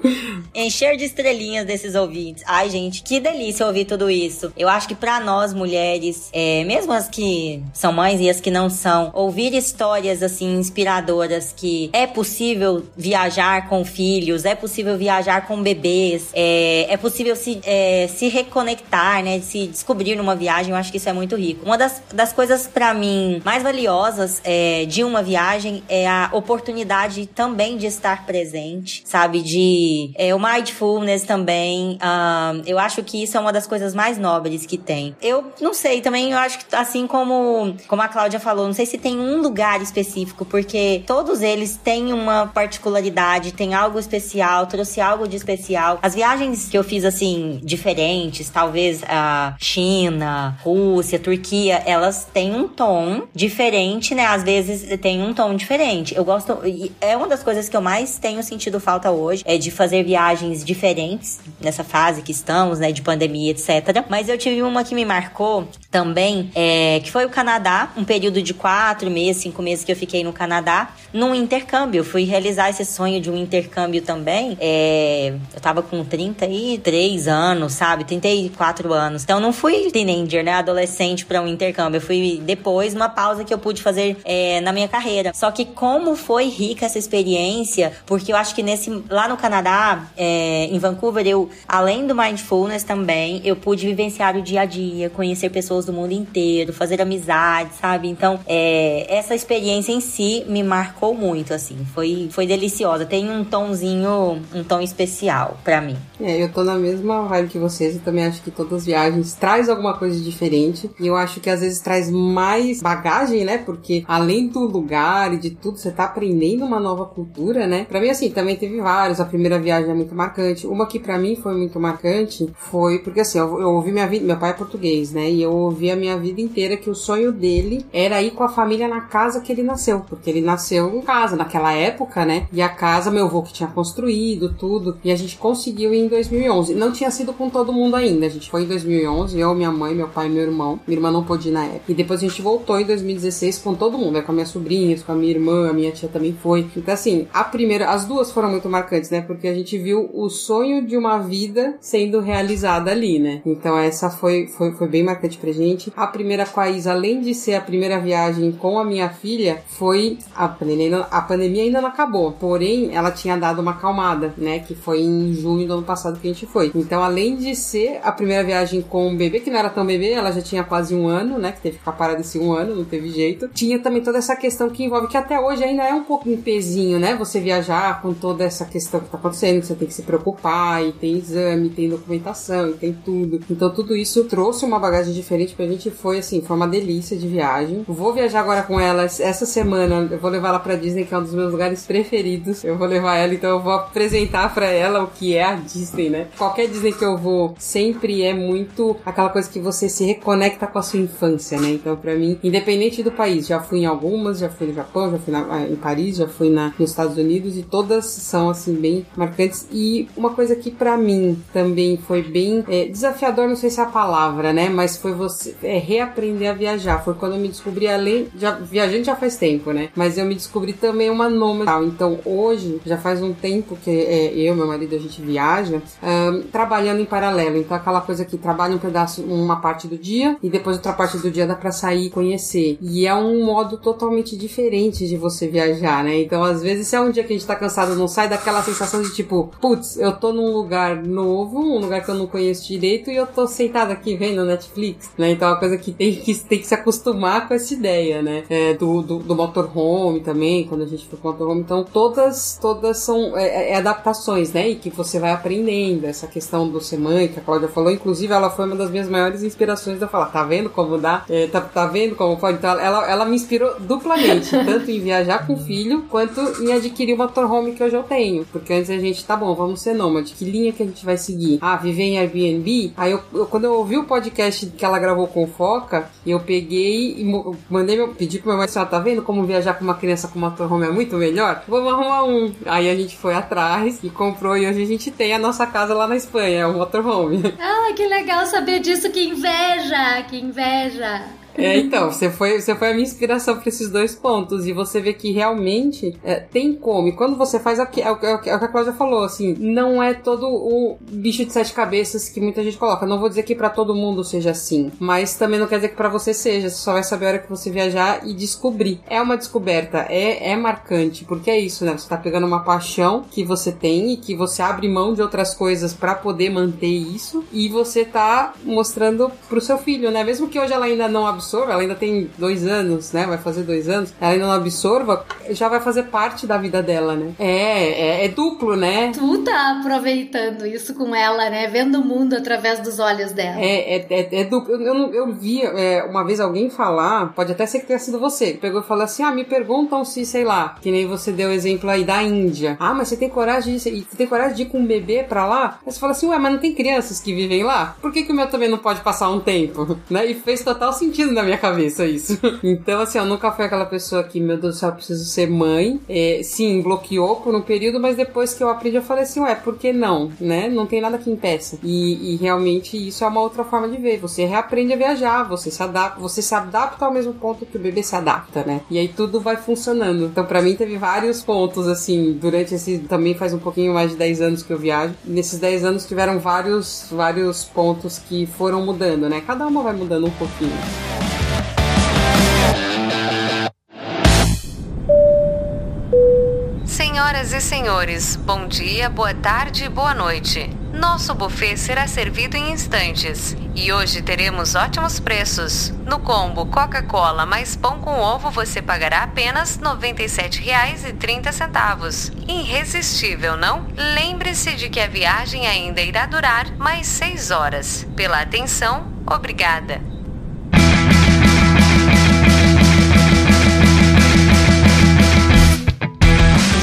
encher de estrelinhas desses ouvintes. Ai, gente, que delícia ouvir tudo isso. Eu acho que para nós mulheres, é, mesmo as que são mães e as que não são, ouvir histórias assim inspiradoras que é possível viajar com filhos, é possível viajar com bebês, é, é possível se, é, se reconectar, né, se descobrir numa viagem. Eu acho que isso é muito rico. Uma das, das coisas para mim mais valiosas é, de uma viagem é a oportunidade também de estar presente, sabe, de é, o mindfulness também. Uh, eu acho que isso é uma das coisas mais nobres que tem. Eu não sei, também eu acho que assim como, como a Cláudia falou, não sei se tem um lugar específico, porque todos eles têm uma particularidade, tem algo especial, trouxe algo de especial. As viagens que eu fiz assim, diferentes, talvez a China, Rússia, Turquia, elas têm um tom diferente, né? Às vezes tem um tom diferente. Eu gosto, é uma das coisas que eu mais tenho sentido falta hoje, é de fazer viagens diferentes nessa fase que estamos, né, de pandemia, etc. Mas eu tive uma que me marcou também, é, que foi o Canadá, um período de quatro meses, cinco meses que eu fiquei no Canadá, num intercâmbio. Eu fui realizar esse sonho de um intercâmbio também. É, eu tava com 33 anos, sabe? 34 anos. Então não fui teenager, né? Adolescente para um intercâmbio. Eu fui depois uma pausa que eu pude fazer é, na minha carreira. Só que como foi rica essa experiência, porque eu acho que nesse lá no Canadá, é, em Vancouver, eu além do mindfulness também, eu pude vivenciar o dia a dia, conhecer pessoas do mundo inteiro, fazer amizade, sabe? Então, é, essa experiência em si me marcou muito, assim. Foi, foi deliciosa. Tem um tomzinho, um tom especial para mim. É, eu tô na mesma vibe que vocês. Eu também acho que todas as viagens traz alguma coisa diferente. E eu acho que às vezes traz mais bagagem, né? Porque além do lugar e de tudo, você tá aprendendo uma nova cultura, né? Pra mim, assim, também teve vários. A primeira viagem é muito marcante. Uma que para mim foi muito marcante foi porque, assim, eu, eu ouvi minha vida. Meu pai é português, né? E eu ouvi a minha vida inteira que o sonho dele era ir com a família na casa que ele nasceu. Porque ele nasceu em casa, naquela época, né? E a casa, meu avô que tinha construído tudo. E a gente conseguiu ir em 2011. Não tinha sido com todo mundo ainda. A gente foi em 2011, eu, minha mãe, meu pai meu irmão. Minha irmã não pôde ir na época. E depois a gente voltou em 2016 com todo mundo, né? com as minhas sobrinhas, com a minha irmã, a minha tia também foi. Então, assim, a primeira, as duas foram muito marcantes, né? Porque a gente viu o sonho de uma vida sendo realizada ali, né? Então, essa foi, foi, foi bem marcante pra gente. A primeira com a Isa, além de ser a primeira viagem com a minha filha, foi. A pandemia, a pandemia ainda não acabou, porém, ela tinha dado uma acalmada, né? Que foi em junho do ano passado que a gente foi. Então, além de ser a primeira viagem com o bebê, que não era tão bebê, ela já tinha quase um ano, né? Que teve que ficar parada esse um ano, não teve jeito. Tinha também toda essa questão que envolve, que até hoje ainda é um pouco um pezinho, né? Você viajar com toda essa questão que tá acontecendo, que você tem que se preocupar, e tem exame, tem documentação, e tem tudo. Então, tudo isso trouxe uma bagagem diferente pra gente. Foi assim, foi uma delícia de viagem. Vou viajar agora com ela essa semana. Eu vou levar ela pra Disney, que é um dos meus lugares preferidos. Eu vou levar ela, então eu vou apresentar pra ela o que é a Disney, né? Qualquer Disney que eu vou sempre é muito aquela coisa que você se reconecta com a sua infância, né? Então, pra mim, independente do país, já fui em algumas, já fui no Japão, já fui na, ah, em Paris, já fui na, nos Estados Unidos e todas são, assim, bem marcantes. E uma coisa que pra mim também foi bem é, desafiador, não sei se é a palavra, né? Mas foi você é, reaprender a viajar. Foi quando eu me descobri, além. Já, viajando já faz tempo, né? Mas eu me descobri também uma nômade. Então, hoje, já faz um tempo que é, eu, meu marido, a gente viaja, um, trabalhando em paralelo. Então, aquela coisa que trabalha um pedaço, uma parte do dia e depois outra parte do dia dá pra sair e conhecer. E é um modo totalmente diferente de você viajar, né? Então, às vezes, se é um dia que a gente tá cansado, não sai daquela sensação de tipo, putz, eu tô num lugar novo, um lugar que eu não conheço direito e eu tô sentado aqui vendo Netflix, né? Então, é uma coisa que tem que, tem que se acostumar com essa ideia, né? É, do, do, do motorhome também, quando a gente foi pro motorhome. Então, todas, todas são é, é, adaptações, né? E que você vai aprendendo. Essa questão do ser mãe, que a Cláudia falou, inclusive, ela foi uma das minhas maiores inspirações eu falar, tá vendo como dá? É, tá, tá vendo como pode? Então, ela, ela me inspirou duplamente, tanto em viajar com o filho, quanto em adquirir o motorhome que hoje eu tenho. Porque antes a gente, tá bom, vamos ser nômade. Que linha que a gente vai seguir? Ah, viver em Airbnb? Aí eu, eu quando eu ouvi o podcast que ela gravou com o Foca, eu peguei e mandei meu, pedi pro meu marido, ah, tá vendo como viajar com uma criança com motorhome é muito melhor? Vamos arrumar um. Aí a gente foi atrás e comprou e hoje a gente tem a nossa casa lá na Espanha, é o motorhome. Ah, que legal saber disso, que inveja, que inveja. É, então, você foi, você foi a minha inspiração para esses dois pontos. E você vê que realmente é, tem como. E quando você faz, é o, que, é, o, é o que a Cláudia falou, assim, não é todo o bicho de sete cabeças que muita gente coloca. Não vou dizer que para todo mundo seja assim, mas também não quer dizer que para você seja. Você só vai saber a hora que você viajar e descobrir. É uma descoberta, é, é marcante, porque é isso, né? Você tá pegando uma paixão que você tem e que você abre mão de outras coisas para poder manter isso e você tá mostrando pro seu filho, né? Mesmo que hoje ela ainda não absorva absorva, ela ainda tem dois anos, né? Vai fazer dois anos, ela ainda não absorva, já vai fazer parte da vida dela, né? É, é, é duplo, né? Tu tá aproveitando isso com ela, né? Vendo o mundo através dos olhos dela. É, é, é, é duplo. Eu, eu, eu vi é, uma vez alguém falar, pode até ser que tenha sido você, que pegou e falou assim: ah, me perguntam se, sei lá, que nem você deu o exemplo aí da Índia. Ah, mas você tem coragem de você tem coragem de ir com um bebê pra lá? Aí você fala assim, ué, mas não tem crianças que vivem lá? Por que, que o meu também não pode passar um tempo? Né? E fez total sentido na minha cabeça isso. Então, assim, eu nunca fui aquela pessoa que, meu Deus do céu, eu preciso ser mãe. É, sim, bloqueou por um período, mas depois que eu aprendi, eu falei assim, ué, por que não? Né? Não tem nada que impeça. E, e realmente isso é uma outra forma de ver. Você reaprende a viajar, você se adapta, você se adapta ao mesmo ponto que o bebê se adapta, né? E aí tudo vai funcionando. Então, para mim, teve vários pontos, assim, durante esse. Também faz um pouquinho mais de 10 anos que eu viajo. Nesses 10 anos tiveram vários, vários pontos que foram mudando, né? Cada uma vai mudando um pouquinho. Senhoras e senhores, bom dia, boa tarde e boa noite. Nosso buffet será servido em instantes e hoje teremos ótimos preços. No combo Coca-Cola mais pão com ovo você pagará apenas R$ 97,30. Irresistível, não? Lembre-se de que a viagem ainda irá durar mais 6 horas. Pela atenção, obrigada.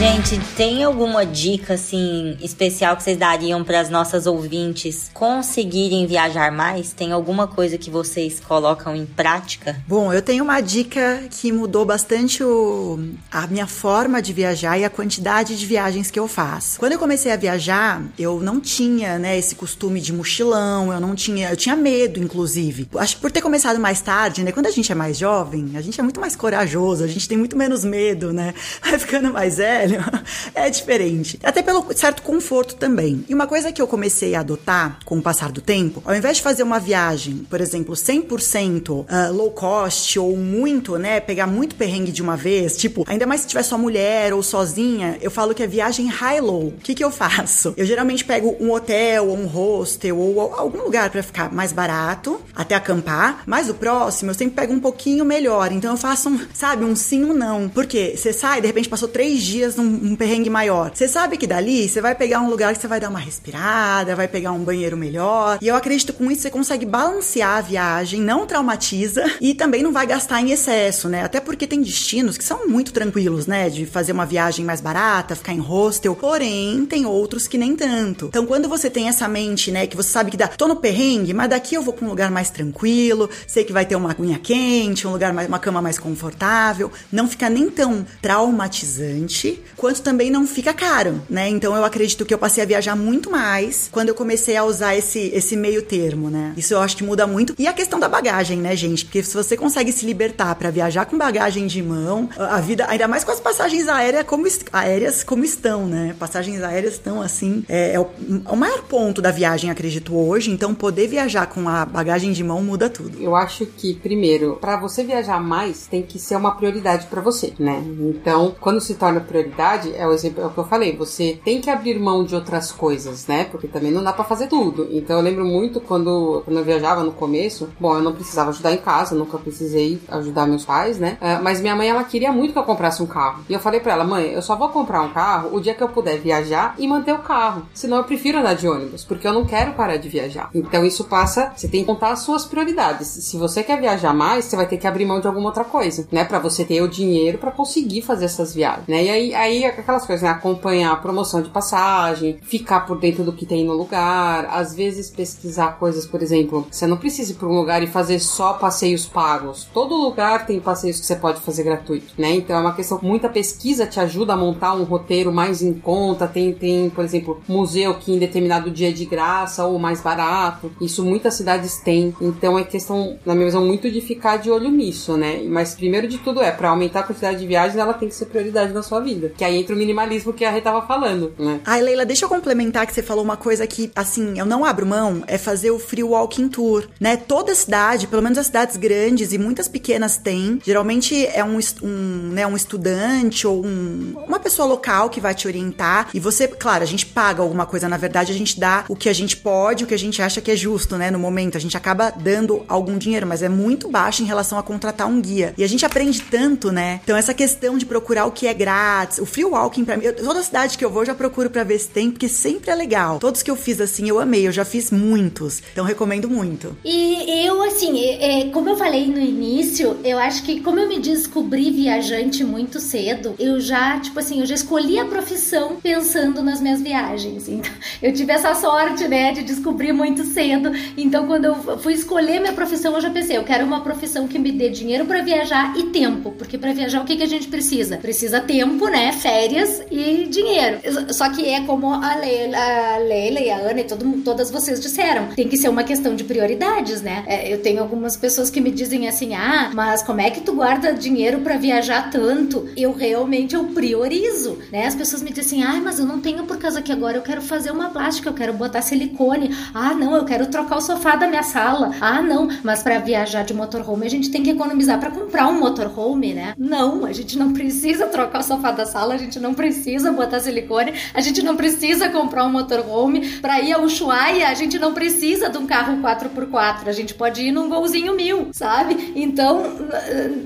Gente, tem alguma dica assim especial que vocês dariam para as nossas ouvintes conseguirem viajar mais? Tem alguma coisa que vocês colocam em prática? Bom, eu tenho uma dica que mudou bastante o, a minha forma de viajar e a quantidade de viagens que eu faço. Quando eu comecei a viajar, eu não tinha, né, esse costume de mochilão, eu não tinha, eu tinha medo, inclusive. Acho que por ter começado mais tarde, né, quando a gente é mais jovem, a gente é muito mais corajoso, a gente tem muito menos medo, né? Vai ficando mais velho, é diferente. Até pelo certo conforto também. E uma coisa que eu comecei a adotar com o passar do tempo, ao invés de fazer uma viagem, por exemplo, 100% uh, low cost ou muito, né, pegar muito perrengue de uma vez, tipo, ainda mais se tiver só mulher ou sozinha, eu falo que é viagem high-low. O que que eu faço? Eu geralmente pego um hotel ou um hostel ou algum lugar para ficar mais barato, até acampar, mas o próximo eu sempre pego um pouquinho melhor. Então eu faço um, sabe, um sim ou um não. Porque você sai, de repente passou três dias um perrengue maior. Você sabe que dali você vai pegar um lugar que você vai dar uma respirada, vai pegar um banheiro melhor. E eu acredito com isso você consegue balancear a viagem, não traumatiza e também não vai gastar em excesso, né? Até porque tem destinos que são muito tranquilos, né? De fazer uma viagem mais barata, ficar em hostel. Porém, tem outros que nem tanto. Então, quando você tem essa mente, né, que você sabe que dá, tô no perrengue, mas daqui eu vou para um lugar mais tranquilo, sei que vai ter uma aguinha quente, um lugar mais, uma cama mais confortável, não fica nem tão traumatizante quanto também não fica caro, né? Então eu acredito que eu passei a viajar muito mais quando eu comecei a usar esse, esse meio termo, né? Isso eu acho que muda muito. E a questão da bagagem, né, gente? Porque se você consegue se libertar para viajar com bagagem de mão, a vida, ainda mais com as passagens aéreas como, aéreas como estão, né? Passagens aéreas estão assim, é, é, o, é o maior ponto da viagem, acredito hoje. Então poder viajar com a bagagem de mão muda tudo. Eu acho que, primeiro, para você viajar mais, tem que ser uma prioridade para você, né? Então, quando se torna prioridade, é o exemplo é o que eu falei, você tem que abrir mão de outras coisas, né? Porque também não dá para fazer tudo. Então eu lembro muito quando, quando eu viajava no começo, bom, eu não precisava ajudar em casa, nunca precisei ajudar meus pais, né? Uh, mas minha mãe ela queria muito que eu comprasse um carro. E eu falei para ela, mãe, eu só vou comprar um carro o dia que eu puder viajar e manter o carro. Senão eu prefiro andar de ônibus, porque eu não quero parar de viajar. Então isso passa, você tem que contar as suas prioridades. Se você quer viajar mais, você vai ter que abrir mão de alguma outra coisa, né? Para você ter o dinheiro para conseguir fazer essas viagens, né? E aí, aí aquelas coisas, né? Acompanhar a promoção de passagem, ficar por dentro do que tem no lugar, às vezes pesquisar coisas, por exemplo, você não precisa ir para um lugar e fazer só passeios pagos. Todo lugar tem passeios que você pode fazer gratuito, né? Então é uma questão, muita pesquisa te ajuda a montar um roteiro mais em conta. Tem, tem, por exemplo, museu que em determinado dia é de graça ou mais barato. Isso muitas cidades têm. Então é questão, na minha visão, muito de ficar de olho nisso, né? Mas primeiro de tudo é, para aumentar a quantidade de viagens, ela tem que ser prioridade na sua vida. Que aí entra o minimalismo que a Rê tava falando, né? Ai, Leila, deixa eu complementar que você falou uma coisa que, assim, eu não abro mão, é fazer o free walking tour, né? Toda cidade, pelo menos as cidades grandes e muitas pequenas têm, geralmente é um, um, né, um estudante ou um, uma pessoa local que vai te orientar e você, claro, a gente paga alguma coisa, na verdade a gente dá o que a gente pode, o que a gente acha que é justo, né? No momento, a gente acaba dando algum dinheiro, mas é muito baixo em relação a contratar um guia. E a gente aprende tanto, né? Então essa questão de procurar o que é grátis, o free walking pra mim, eu, toda cidade que eu vou eu já procuro pra ver se tem, porque sempre é legal. Todos que eu fiz assim, eu amei, eu já fiz muitos. Então recomendo muito. E eu, assim, é, como eu falei no início, eu acho que como eu me descobri viajante muito cedo, eu já, tipo assim, eu já escolhi a profissão pensando nas minhas viagens. Então, eu tive essa sorte, né, de descobrir muito cedo. Então, quando eu fui escolher minha profissão, eu já pensei, eu quero uma profissão que me dê dinheiro para viajar e tempo, porque para viajar o que, que a gente precisa? Precisa tempo, né, férias e dinheiro. Só que é como a Leila, a Leila e a Ana e todo, todas vocês disseram, tem que ser uma questão de prioridades, né? É, eu tenho algumas pessoas que me dizem assim, ah, mas como é que tu guarda dinheiro para viajar tanto? Eu realmente eu priorizo, né? As pessoas me dizem, ah, mas eu não tenho por causa que agora eu quero fazer uma plástica, eu quero botar silicone. Ah, não, eu quero trocar o sofá da minha sala. Ah, não, mas para viajar de motorhome a gente tem que economizar para comprar um motorhome, né? Não, a gente não precisa trocar o sofá da sala, a gente não precisa botar silicone, a gente não precisa comprar um motorhome para ir ao Ushuaia, a gente não precisa de um carro 4x4, a gente pode ir num golzinho mil, sabe? Então,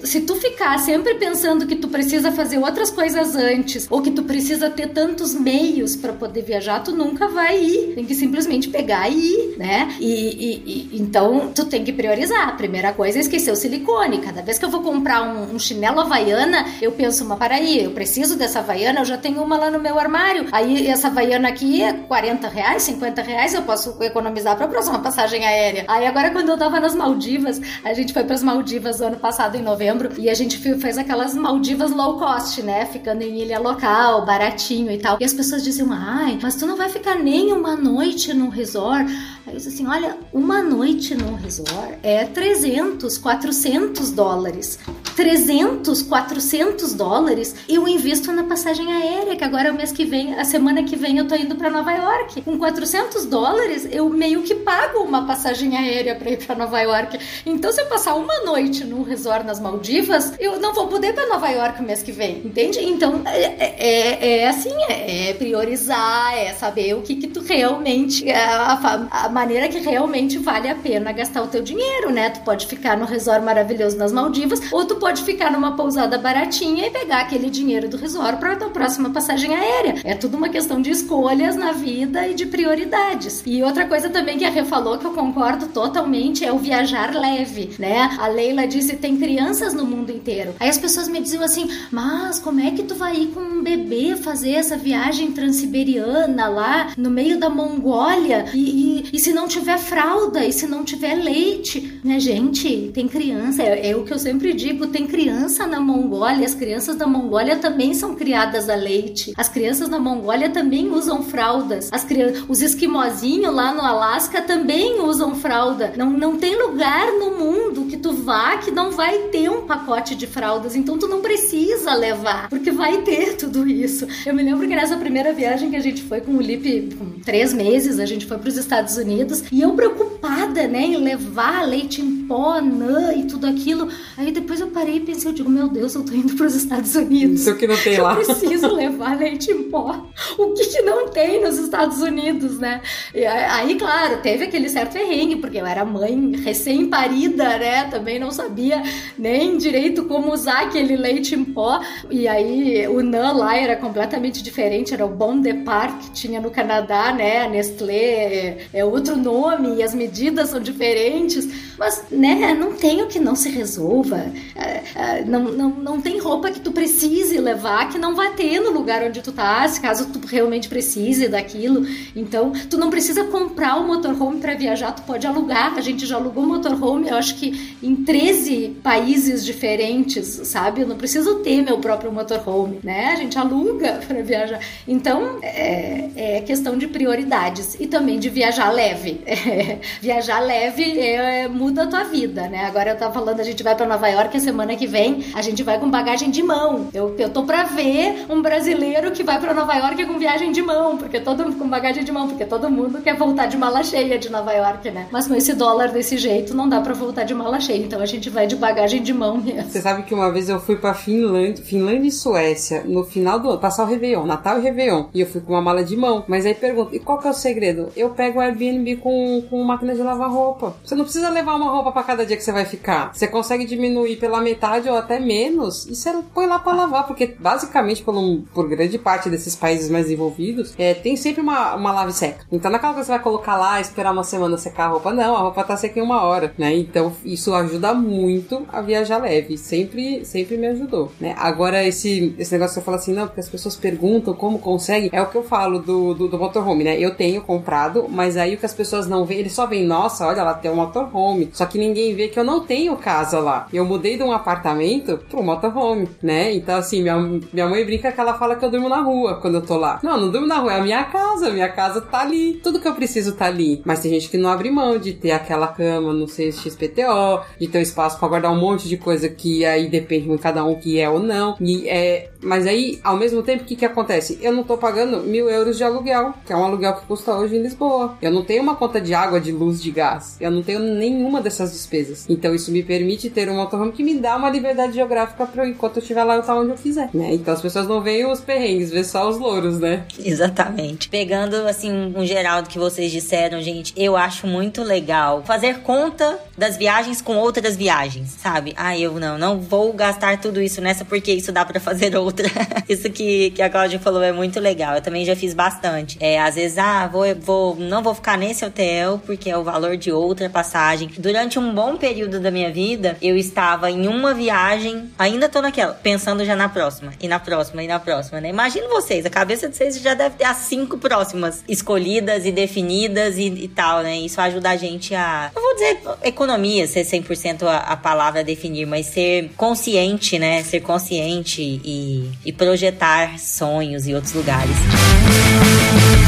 se tu ficar sempre pensando que tu precisa fazer outras coisas antes ou que tu precisa ter tantos meios para poder viajar, tu nunca vai ir. Tem que simplesmente pegar e ir, né? E, e, e, então tu tem que priorizar. A primeira coisa é esquecer o silicone. Cada vez que eu vou comprar um, um chinelo havaiana, eu penso, mas peraí, eu preciso dessa havaiana, eu já tenho uma lá no meu armário. Aí essa havaiana aqui é 40 reais, 50 reais, eu posso economizar para a próxima passagem aérea. Aí agora quando eu tava nas Maldivas, a gente foi para as Maldivas ano passado em novembro e a gente fez aquelas Maldivas low cost, né? Ficando em ilha local, baratinho e tal. E as pessoas diziam, ai, mas tu não vai ficar nem uma noite no resort. Aí eu disse assim, olha, uma noite no resort é 300, 400 dólares. 300, 400 dólares eu invisto na passagem aérea, que agora é o mês que vem, a semana que vem eu tô indo para Nova York. Com 400 dólares eu meio que pago uma passagem aérea para ir para Nova York. Então se eu passar uma noite num resort nas Maldivas, eu não vou poder para Nova York o mês que vem, entende? Então é, é, é, é assim, é, é, priorizar, é saber o que que tu realmente, a, a maneira que realmente vale a pena gastar o teu dinheiro, né? Tu pode ficar no resort maravilhoso nas Maldivas ou tu pode ficar numa pousada baratinha e pegar aquele dinheiro do resort para tua próxima passagem aérea. É tudo uma questão de escolhas na vida e de prioridades. E outra coisa também que a Rê falou que eu concordo totalmente é o viajar leve, né? A Leila disse tem crianças no mundo inteiro. Aí as pessoas me diziam assim: "Mas como é que tu vai ir com um bebê fazer essa viagem transiberiana lá no meio da Mongólia e, e, e se não tiver fralda e se não tiver leite, né, gente? Tem criança, é, é o que eu sempre digo, tem criança na Mongólia, as crianças da Mongólia também são criadas a leite. As crianças na Mongólia também usam fraldas. As os esquimozinhos lá no Alasca também usam fralda. Não, não tem lugar no mundo que tu vá que não vai ter um pacote de fraldas. Então tu não precisa levar, porque vai ter tudo isso. Eu me lembro que nessa primeira viagem que a gente foi com o Lipe, com três meses, a gente foi para os Estados Unidos e eu preocupada, né, em levar leite em pó, nã e tudo aquilo. Aí depois eu parei e pensei, eu digo, meu Deus, eu tô indo para os Estados Unidos. Isso que não tem lá. Eu preciso levar leite em pó. O que que não tem nos Estados Unidos, né? E aí, claro, teve aquele certo perrengue, porque eu era mãe recém-parida, né? Também não sabia nem direito como usar aquele leite em pó. E aí o NAN lá era completamente diferente, era o Bon Depart que tinha no Canadá, né? Nestlé é, é outro nome e as medidas são diferentes. Mas, né, não tem o que não se resolva. É, é, não, não, não tem roupa que tu precise levar que não vai ter no lugar onde tu tá, caso tu realmente precise daquilo. Então, tu não precisa comprar o um motorhome para viajar, tu pode alugar. A gente já alugou motorhome, eu acho que em 13 países diferentes, sabe? Eu não preciso ter meu próprio motorhome, né? A gente aluga para viajar. Então, é, é, questão de prioridades e também de viajar leve. É, viajar leve é, muda a tua vida, né? Agora eu tava falando, a gente vai para Nova York a semana que vem, a gente vai com bagagem de mão. Eu, eu tô pra ver um brasileiro que vai para Nova York com viagem de mão, porque todo com bagagem de mão, porque todo mundo quer voltar de mala cheia de Nova York, né? Mas com esse dólar desse jeito não dá para voltar de mala cheia, então a gente vai de bagagem de mão mesmo. Você sabe que uma vez eu fui para Finlândia, Finlândia e Suécia no final do ano, passar o Réveillon, Natal e Réveillon, e eu fui com uma mala de mão. Mas aí pergunto, e qual que é o segredo? Eu pego o Airbnb com, com máquina de lavar roupa. Você não precisa levar uma roupa para cada dia que você vai ficar. Você consegue diminuir pela metade ou até menos e você põe lá para lavar, porque basicamente por, por grande parte desses países mais desenvolvidos, é, tem sempre uma, uma lave seca. Então naquela que você vai colocar lá, esperar uma semana secar a roupa, não, a roupa tá seca em uma hora, né? Então isso ajuda muito a viajar leve. Sempre, sempre me ajudou, né? Agora esse, esse negócio que você fala assim, não, porque as pessoas perguntam como consegue, é o que eu falo do, do, do motorhome, né? Eu tenho comprado, mas aí o que as pessoas não veem, eles só veem, nossa, olha, ela tem um motorhome. Só que ninguém vê que eu não tenho casa lá. Eu mudei de um apartamento pro motorhome, né? Então, assim, minha, minha mãe brinca que ela fala que eu durmo na rua quando eu tô lá. Não, não durmo na rua, é a minha casa. Minha casa tá ali. Tudo que eu preciso tá ali. Mas tem gente que não abre mão de ter aquela cama, não sei, XPTO, de ter um espaço para guardar um monte de coisa que aí depende de cada um que é ou não. E é. Mas aí, ao mesmo tempo, o que que acontece? Eu não tô pagando mil euros de aluguel, que é aluguel que custa hoje em Lisboa. Eu não tenho uma conta de água, de luz, de gás. Eu não tenho nenhuma dessas despesas. Então isso me permite ter um motorhome que me dá uma liberdade geográfica para enquanto eu estiver lá eu estar onde eu quiser, né? Então as pessoas não veem os perrengues, vê só os louros, né? Exatamente. Pegando assim um geral do que vocês disseram, gente, eu acho muito legal fazer conta das viagens com outras viagens, sabe? Ah, eu não, não vou gastar tudo isso nessa porque isso dá para fazer outra. isso que, que a Cláudia falou é muito legal. Eu também já fiz bastante. É, às vezes, ah, vou, vou, não vou ficar nesse hotel porque é o valor de outra passagem. Durante um bom período da minha vida, eu estava em uma viagem, ainda tô naquela, pensando já na próxima, e na próxima, e na próxima, né? Imagino vocês, a cabeça de vocês já deve ter as cinco próximas escolhidas e definidas e, e tal, né? Isso ajuda a gente a, não vou dizer economia, ser 100% a, a palavra a definir, mas ser consciente, né? Ser consciente e, e projetar sonhos e outros lugares. Gente,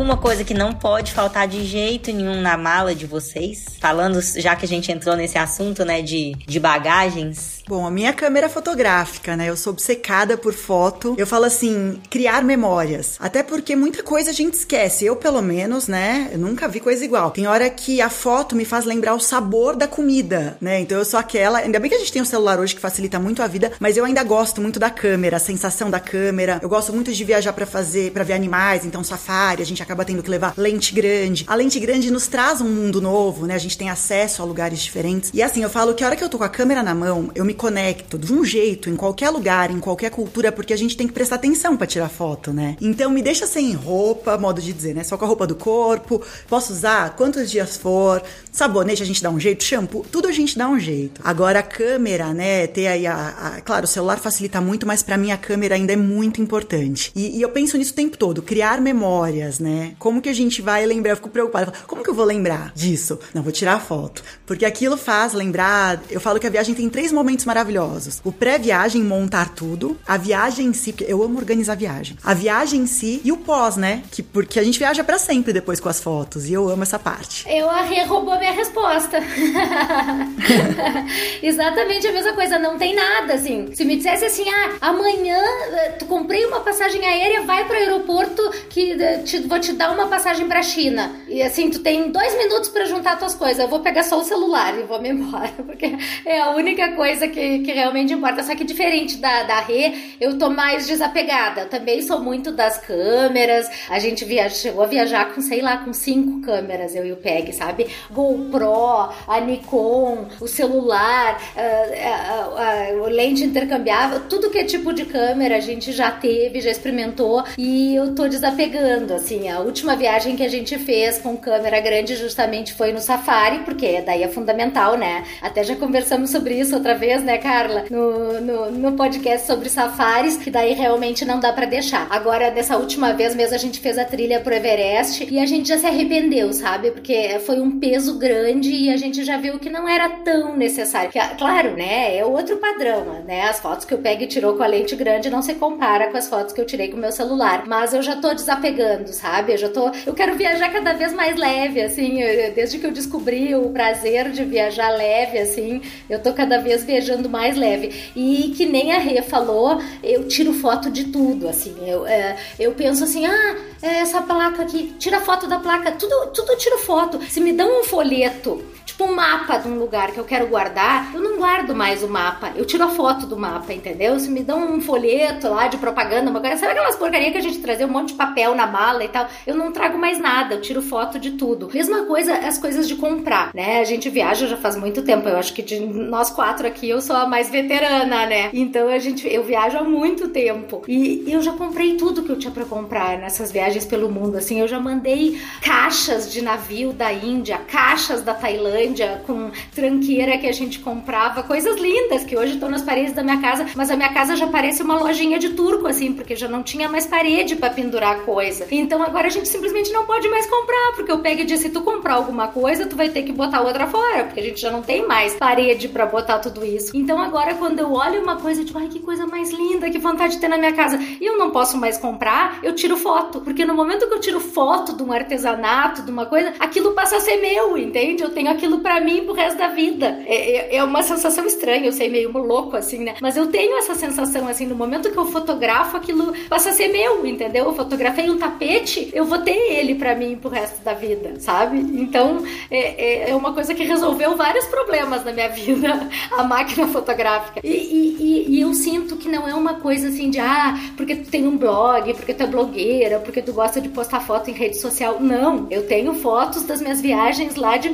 alguma coisa que não pode faltar de jeito nenhum na mala de vocês? Falando, já que a gente entrou nesse assunto, né, de, de bagagens. Bom, a minha câmera fotográfica, né? Eu sou obcecada por foto. Eu falo assim, criar memórias. Até porque muita coisa a gente esquece. Eu, pelo menos, né? Eu nunca vi coisa igual. Tem hora que a foto me faz lembrar o sabor da comida, né? Então eu sou aquela. Ainda bem que a gente tem um celular hoje que facilita muito a vida, mas eu ainda gosto muito da câmera, a sensação da câmera. Eu gosto muito de viajar para fazer, para ver animais, então safari, a gente acaba tendo que levar lente grande. A lente grande nos traz um mundo novo, né? A gente tem acesso a lugares diferentes. E assim, eu falo que a hora que eu tô com a câmera na mão, eu me conecto de um jeito, em qualquer lugar, em qualquer cultura, porque a gente tem que prestar atenção para tirar foto, né? Então me deixa sem roupa, modo de dizer, né? Só com a roupa do corpo, posso usar quantos dias for, sabonete a gente dá um jeito, shampoo, tudo a gente dá um jeito. Agora a câmera, né? Ter aí a, a claro, o celular facilita muito, mas para mim a câmera ainda é muito importante. E, e, eu penso nisso o tempo todo, criar memórias, né? Como que a gente vai lembrar? Eu fico preocupada, como que eu vou lembrar disso? Não, vou tirar a foto, porque aquilo faz lembrar. Eu falo que a viagem tem três momentos maravilhosos. O pré-viagem, montar tudo. A viagem em si, porque eu amo organizar a viagem. A viagem em si e o pós, né? Que, porque a gente viaja para sempre depois com as fotos. E eu amo essa parte. Eu roubou minha resposta. Exatamente a mesma coisa. Não tem nada, assim. Se me dissesse assim, ah, amanhã eh, tu comprei uma passagem aérea, vai pro aeroporto que eh, te, vou te dar uma passagem pra China. E assim, tu tem dois minutos para juntar tuas coisas. Eu vou pegar só o celular e vou me embora. Porque é a única coisa que, que realmente importa. Só que diferente da, da Rê, eu tô mais desapegada. Eu também sou muito das câmeras. A gente viaja, chegou a viajar com, sei lá, com cinco câmeras, eu e o Peg, sabe? GoPro, a Nikon, o celular, a, a, a, a lente intercambiável, tudo que é tipo de câmera a gente já teve, já experimentou e eu tô desapegando. Assim, a última viagem que a gente fez com câmera grande justamente foi no Safari, porque daí é fundamental, né? Até já conversamos sobre isso outra vez, né, Carla? No, no, no podcast sobre safaris, que daí realmente não dá para deixar. Agora, dessa última vez mesmo, a gente fez a trilha pro Everest e a gente já se arrependeu, sabe? Porque foi um peso grande e a gente já viu que não era tão necessário. Claro, né? É outro padrão, né? As fotos que o Peg tirou com a lente grande não se compara com as fotos que eu tirei com o meu celular. Mas eu já tô desapegando, sabe? Eu já tô. Eu quero viajar cada vez mais leve, assim. Desde que eu descobri o prazer de viajar leve, assim, eu tô cada vez viajando mais leve. E que nem a Rê falou, eu tiro foto de tudo, assim. Eu, é, eu penso assim, ah, essa placa aqui, tira foto da placa, tudo, tudo eu tiro foto. Se me dão um folheto tipo um mapa de um lugar que eu quero guardar, eu não guardo mais o mapa, eu tiro a foto do mapa, entendeu? Se me dão um folheto lá de propaganda, uma coisa, sabe aquelas porcaria que a gente trazia um monte de papel na mala e tal? Eu não trago mais nada, eu tiro foto de tudo. Mesma coisa as coisas de comprar, né? A gente viaja já faz muito tempo, eu acho que de nós quatro aqui eu sou a mais veterana, né? Então a gente, eu viajo há muito tempo e eu já comprei tudo que eu tinha para comprar nessas viagens pelo mundo, assim, eu já mandei caixas de navio da Índia, caixas da Tailândia com tranqueira que a gente comprava, coisas lindas que hoje estão nas paredes da minha casa, mas a minha casa já parece uma lojinha de turco, assim, porque já não tinha mais parede para pendurar coisa. Então agora a gente simplesmente não pode mais comprar, porque eu pego e disse: se tu comprar alguma coisa, tu vai ter que botar outra fora, porque a gente já não tem mais parede para botar tudo isso. Então agora quando eu olho uma coisa, digo, ai que coisa mais linda, que vontade de ter na minha casa, e eu não posso mais comprar, eu tiro foto, porque no momento que eu tiro foto de um artesanato, de uma coisa, aquilo passa a ser meu, entende? Eu tenho aquilo para mim pro resto da vida. É, é, é uma sensação estranha, eu sei, meio louco assim, né? Mas eu tenho essa sensação assim, no momento que eu fotografo, aquilo passa a ser meu, entendeu? Eu fotografei um tapete, eu vou ter ele para mim pro resto da vida, sabe? Então é, é, é, uma coisa que resolveu vários problemas na minha vida, a máquina fotográfica. E, e, e, eu sinto que não é uma coisa assim de ah, porque tu tem um blog, porque tu é blogueira, porque tu gosta de postar foto em rede social. Não, eu tenho fotos das minhas viagens lá de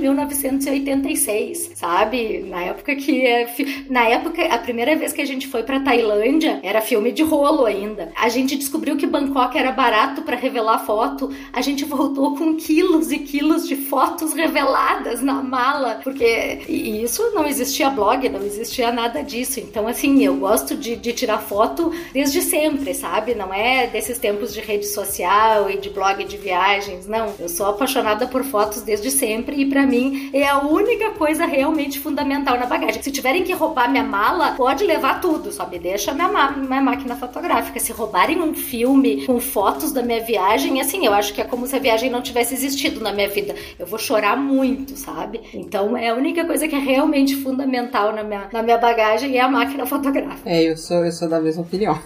1986, sabe? Na época que é na época a primeira vez que a gente foi para Tailândia era filme de rolo ainda. A gente descobriu que Bangkok era barato para revelar foto. A gente voltou com quilos e quilos de fotos reveladas na mala, porque e isso não existia blog, não existia nada disso. Então, assim, eu gosto de, de tirar foto desde sempre, sabe? Não é desses tempos de rede social e de blog de viagens, não. Eu sou apaixonada por fotos desde sempre e para mim é a única coisa realmente fundamental na bagagem. Se tiverem que roubar minha mala, pode levar tudo, só me deixa minha, minha máquina fotográfica. Se roubarem um filme com fotos da minha viagem, assim, eu acho que é como se a viagem não tivesse existido na minha vida. Eu vou chorar muito, sabe? Então é a única coisa que é realmente fundamental na minha, na minha bagagem é a máquina fotográfica. É, eu sou, eu sou da mesma opinião.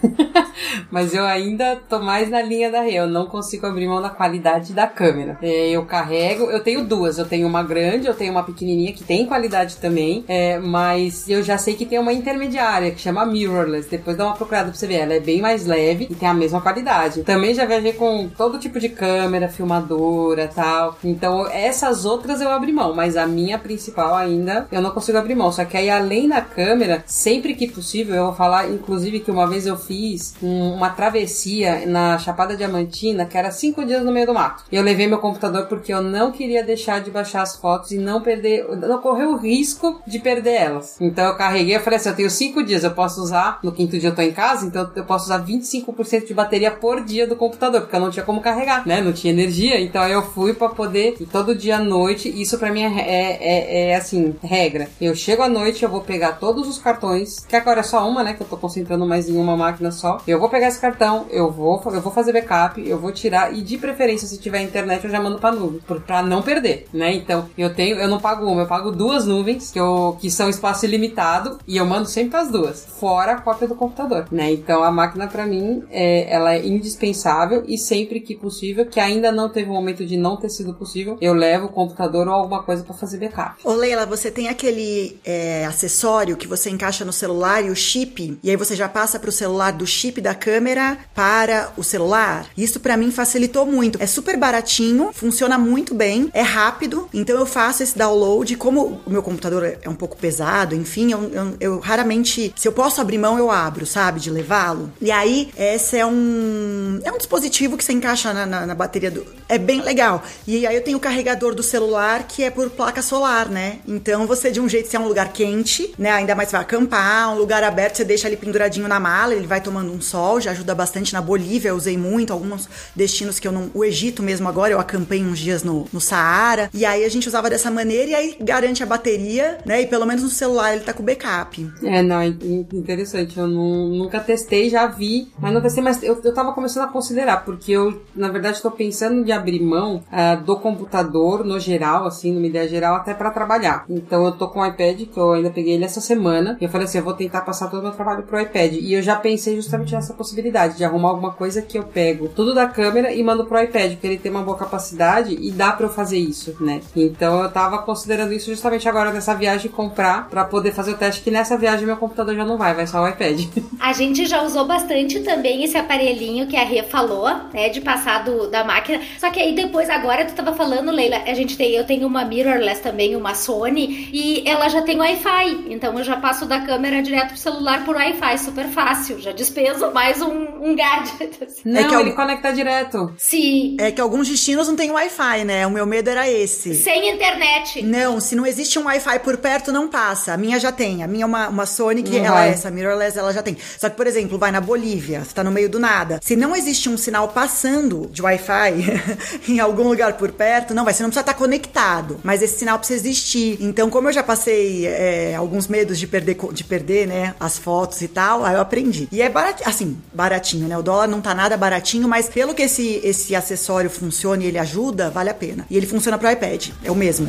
Mas eu ainda tô mais na linha da. Eu não consigo abrir mão da qualidade da câmera. É, eu carrego, eu tenho duas. Eu tenho uma grande, eu tenho uma pequenininha que tem qualidade também. É, mas eu já sei que tem uma intermediária que chama mirrorless. Depois dá uma procurada pra você ver. Ela é bem mais leve e tem a mesma qualidade. Também já viajei com todo tipo de câmera, filmadora tal. Então essas outras eu abri mão. Mas a minha principal ainda eu não consigo abrir mão. Só que aí além da câmera, sempre que possível, eu vou falar, inclusive, que uma vez eu fiz um, uma travessia na Chapada Diamantina, que era cinco dias no meio do mato. Eu levei meu computador porque eu não queria deixar de baixar as fotos e não perder, não correr o risco de perder elas. Então eu carreguei, eu falei assim, eu tenho cinco dias, eu posso usar, no quinto dia eu tô em casa, então eu posso usar 25% de bateria por dia do computador, porque eu não tinha como carregar, né? Não tinha energia, então eu fui para poder, e todo dia à noite, isso para mim é, é, é, é, assim, regra. Eu chego à noite, eu vou pegar todos os cartões, que agora é só uma, né? Que eu tô concentrando mais em uma máquina só. Eu vou pegar esse cartão, eu vou, eu vou fazer backup, eu vou tirar, e de preferência, se tiver internet, eu já mando pra nuvem, pra não perder, né? Então, eu tenho, eu não pago uma, eu pago duas nuvens, que, eu, que são espaço ilimitado, e eu mando sempre as duas, fora a cópia do computador, né? Então, a máquina para mim, é, ela é indispensável, e sempre que possível, que ainda não teve um momento de não ter sido possível, eu levo o computador ou alguma coisa para fazer backup. Ô Leila, você tem aquele é, acessório que você encaixa no celular e o chip, e aí você já passa pro celular do chip da câmera para o celular? Isso para mim facilitou muito. É super baratinho, funciona muito bem, é rápido, então eu faço esse download. Como o meu computador é um pouco pesado, enfim, eu, eu, eu raramente, se eu posso abrir mão, eu abro, sabe, de levá-lo. E aí, esse é um é um dispositivo que você encaixa na, na, na bateria do. É bem legal. E aí eu tenho o carregador do celular que é por placa solar, né? Então você, de um jeito, se é um lugar quente, né? Ainda mais vai acampar, um lugar aberto, você deixa ali penduradinho na mala, ele vai tomando um sol, já ajuda bastante na Bolívia, eu usei muito, alguns destinos que eu não. O Egito mesmo agora, eu acampei uns dias no, no Saara. E aí a gente usava dessa maneira e aí garante a bateria, né? E pelo menos no celular ele tá com backup. É, não, é interessante. Eu não, nunca testei, já vi, mas não testei, mas eu, eu tava começando a considerar, porque eu, na verdade, tô pensando de abrir mão uh, do computador no geral, assim, numa ideia geral, até para trabalhar. Então eu tô com o iPad, que eu ainda peguei ele essa semana, e eu falei assim, eu vou tentar passar todo o meu trabalho pro iPad. E eu já pensei justamente nessa possibilidade de arrumar alguma coisa que eu pego tudo da câmera e mando pro iPad, porque ele tem uma boa capacidade e dá para eu fazer isso, né? Então eu tava considerando isso justamente agora nessa viagem comprar para poder fazer o teste que nessa viagem meu computador já não vai, vai só o iPad. A gente já usou bastante também esse aparelhinho que a Rê falou, né, de passar do, da máquina. Só que aí depois, agora tu tava falando, Leila, a gente tem, eu tenho uma mirrorless também, uma Sony, e ela já tem Wi-Fi. Então eu já passo da câmera direto pro celular por Wi-Fi, super fácil. Já despeso mais um, um gadget. Não, É que ele eu- conecta direto. Sim, É que alguns destinos não tem Wi-Fi, né? O meu medo era esse. sem internet. Não, se não existe um Wi-Fi por perto, não passa. A minha já tem. A minha é uma, uma Sony que Não ela é essa mirrorless, ela já tem. Só que, por exemplo, vai na Bolívia, você tá no meio do nada. Se não existe um sinal passando de Wi-Fi em algum lugar por perto, não vai. Você não precisa estar conectado, mas esse sinal precisa existir. Então, como eu já passei é, alguns medos de perder, de perder, né, as fotos e tal, aí eu aprendi. E é baratinho, assim, baratinho, né? O dólar não tá nada baratinho, mas pelo que esse, esse acessório funciona e ele ajuda, vale a pena. E ele funciona pro iPad, é o mesmo.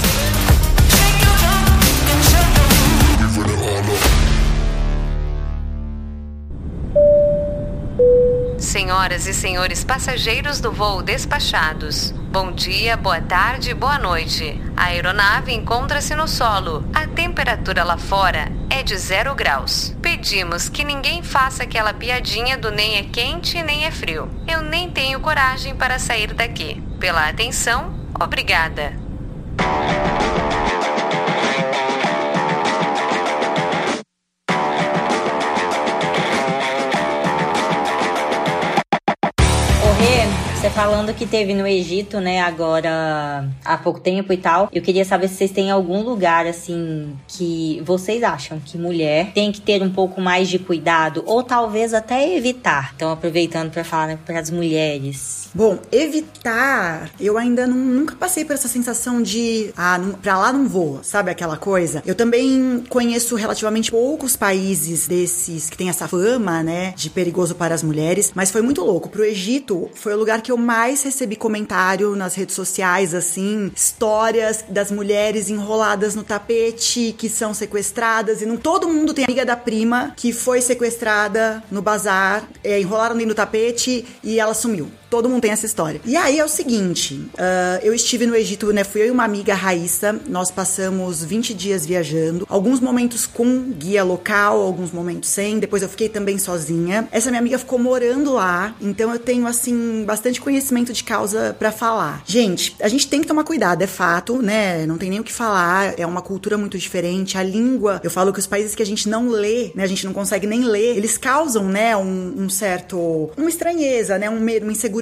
Senhoras e senhores passageiros do voo despachados, bom dia, boa tarde, boa noite. A aeronave encontra-se no solo. A temperatura lá fora é de zero graus. Pedimos que ninguém faça aquela piadinha do nem é quente nem é frio. Eu nem tenho coragem para sair daqui. Pela atenção, obrigada. Você falando que teve no Egito, né, agora há pouco tempo e tal, eu queria saber se vocês têm algum lugar, assim, que vocês acham que mulher tem que ter um pouco mais de cuidado, ou talvez até evitar. Então, aproveitando pra falar para as mulheres. Bom, evitar, eu ainda não- nunca passei por essa sensação de, ah, não, pra lá não vou, sabe aquela coisa? Eu também conheço relativamente poucos países desses que tem essa fama, né, de perigoso para as mulheres, mas foi muito louco. Pro Egito, foi o lugar que eu mais recebi comentário nas redes sociais, assim, histórias das mulheres enroladas no tapete, que são sequestradas, e não todo mundo tem amiga da prima que foi sequestrada no bazar, é, enrolaram dentro do tapete e ela sumiu. Todo mundo tem essa história. E aí é o seguinte: ah, eu estive no Egito, né? Fui eu e uma amiga, Raíssa. Nós passamos 20 dias viajando. Alguns momentos com guia local, alguns momentos sem. Depois eu fiquei também sozinha. Essa minha amiga ficou morando lá. Então eu tenho, assim, bastante conhecimento de causa pra falar. Gente, a gente tem que tomar cuidado, é fato, né? Não tem nem o que falar. É uma cultura muito diferente. A língua, eu falo que os países que a gente não lê, né? A gente não consegue nem ler, eles causam, né? Um, um certo. Uma estranheza, né? Um medo, uma insegurança.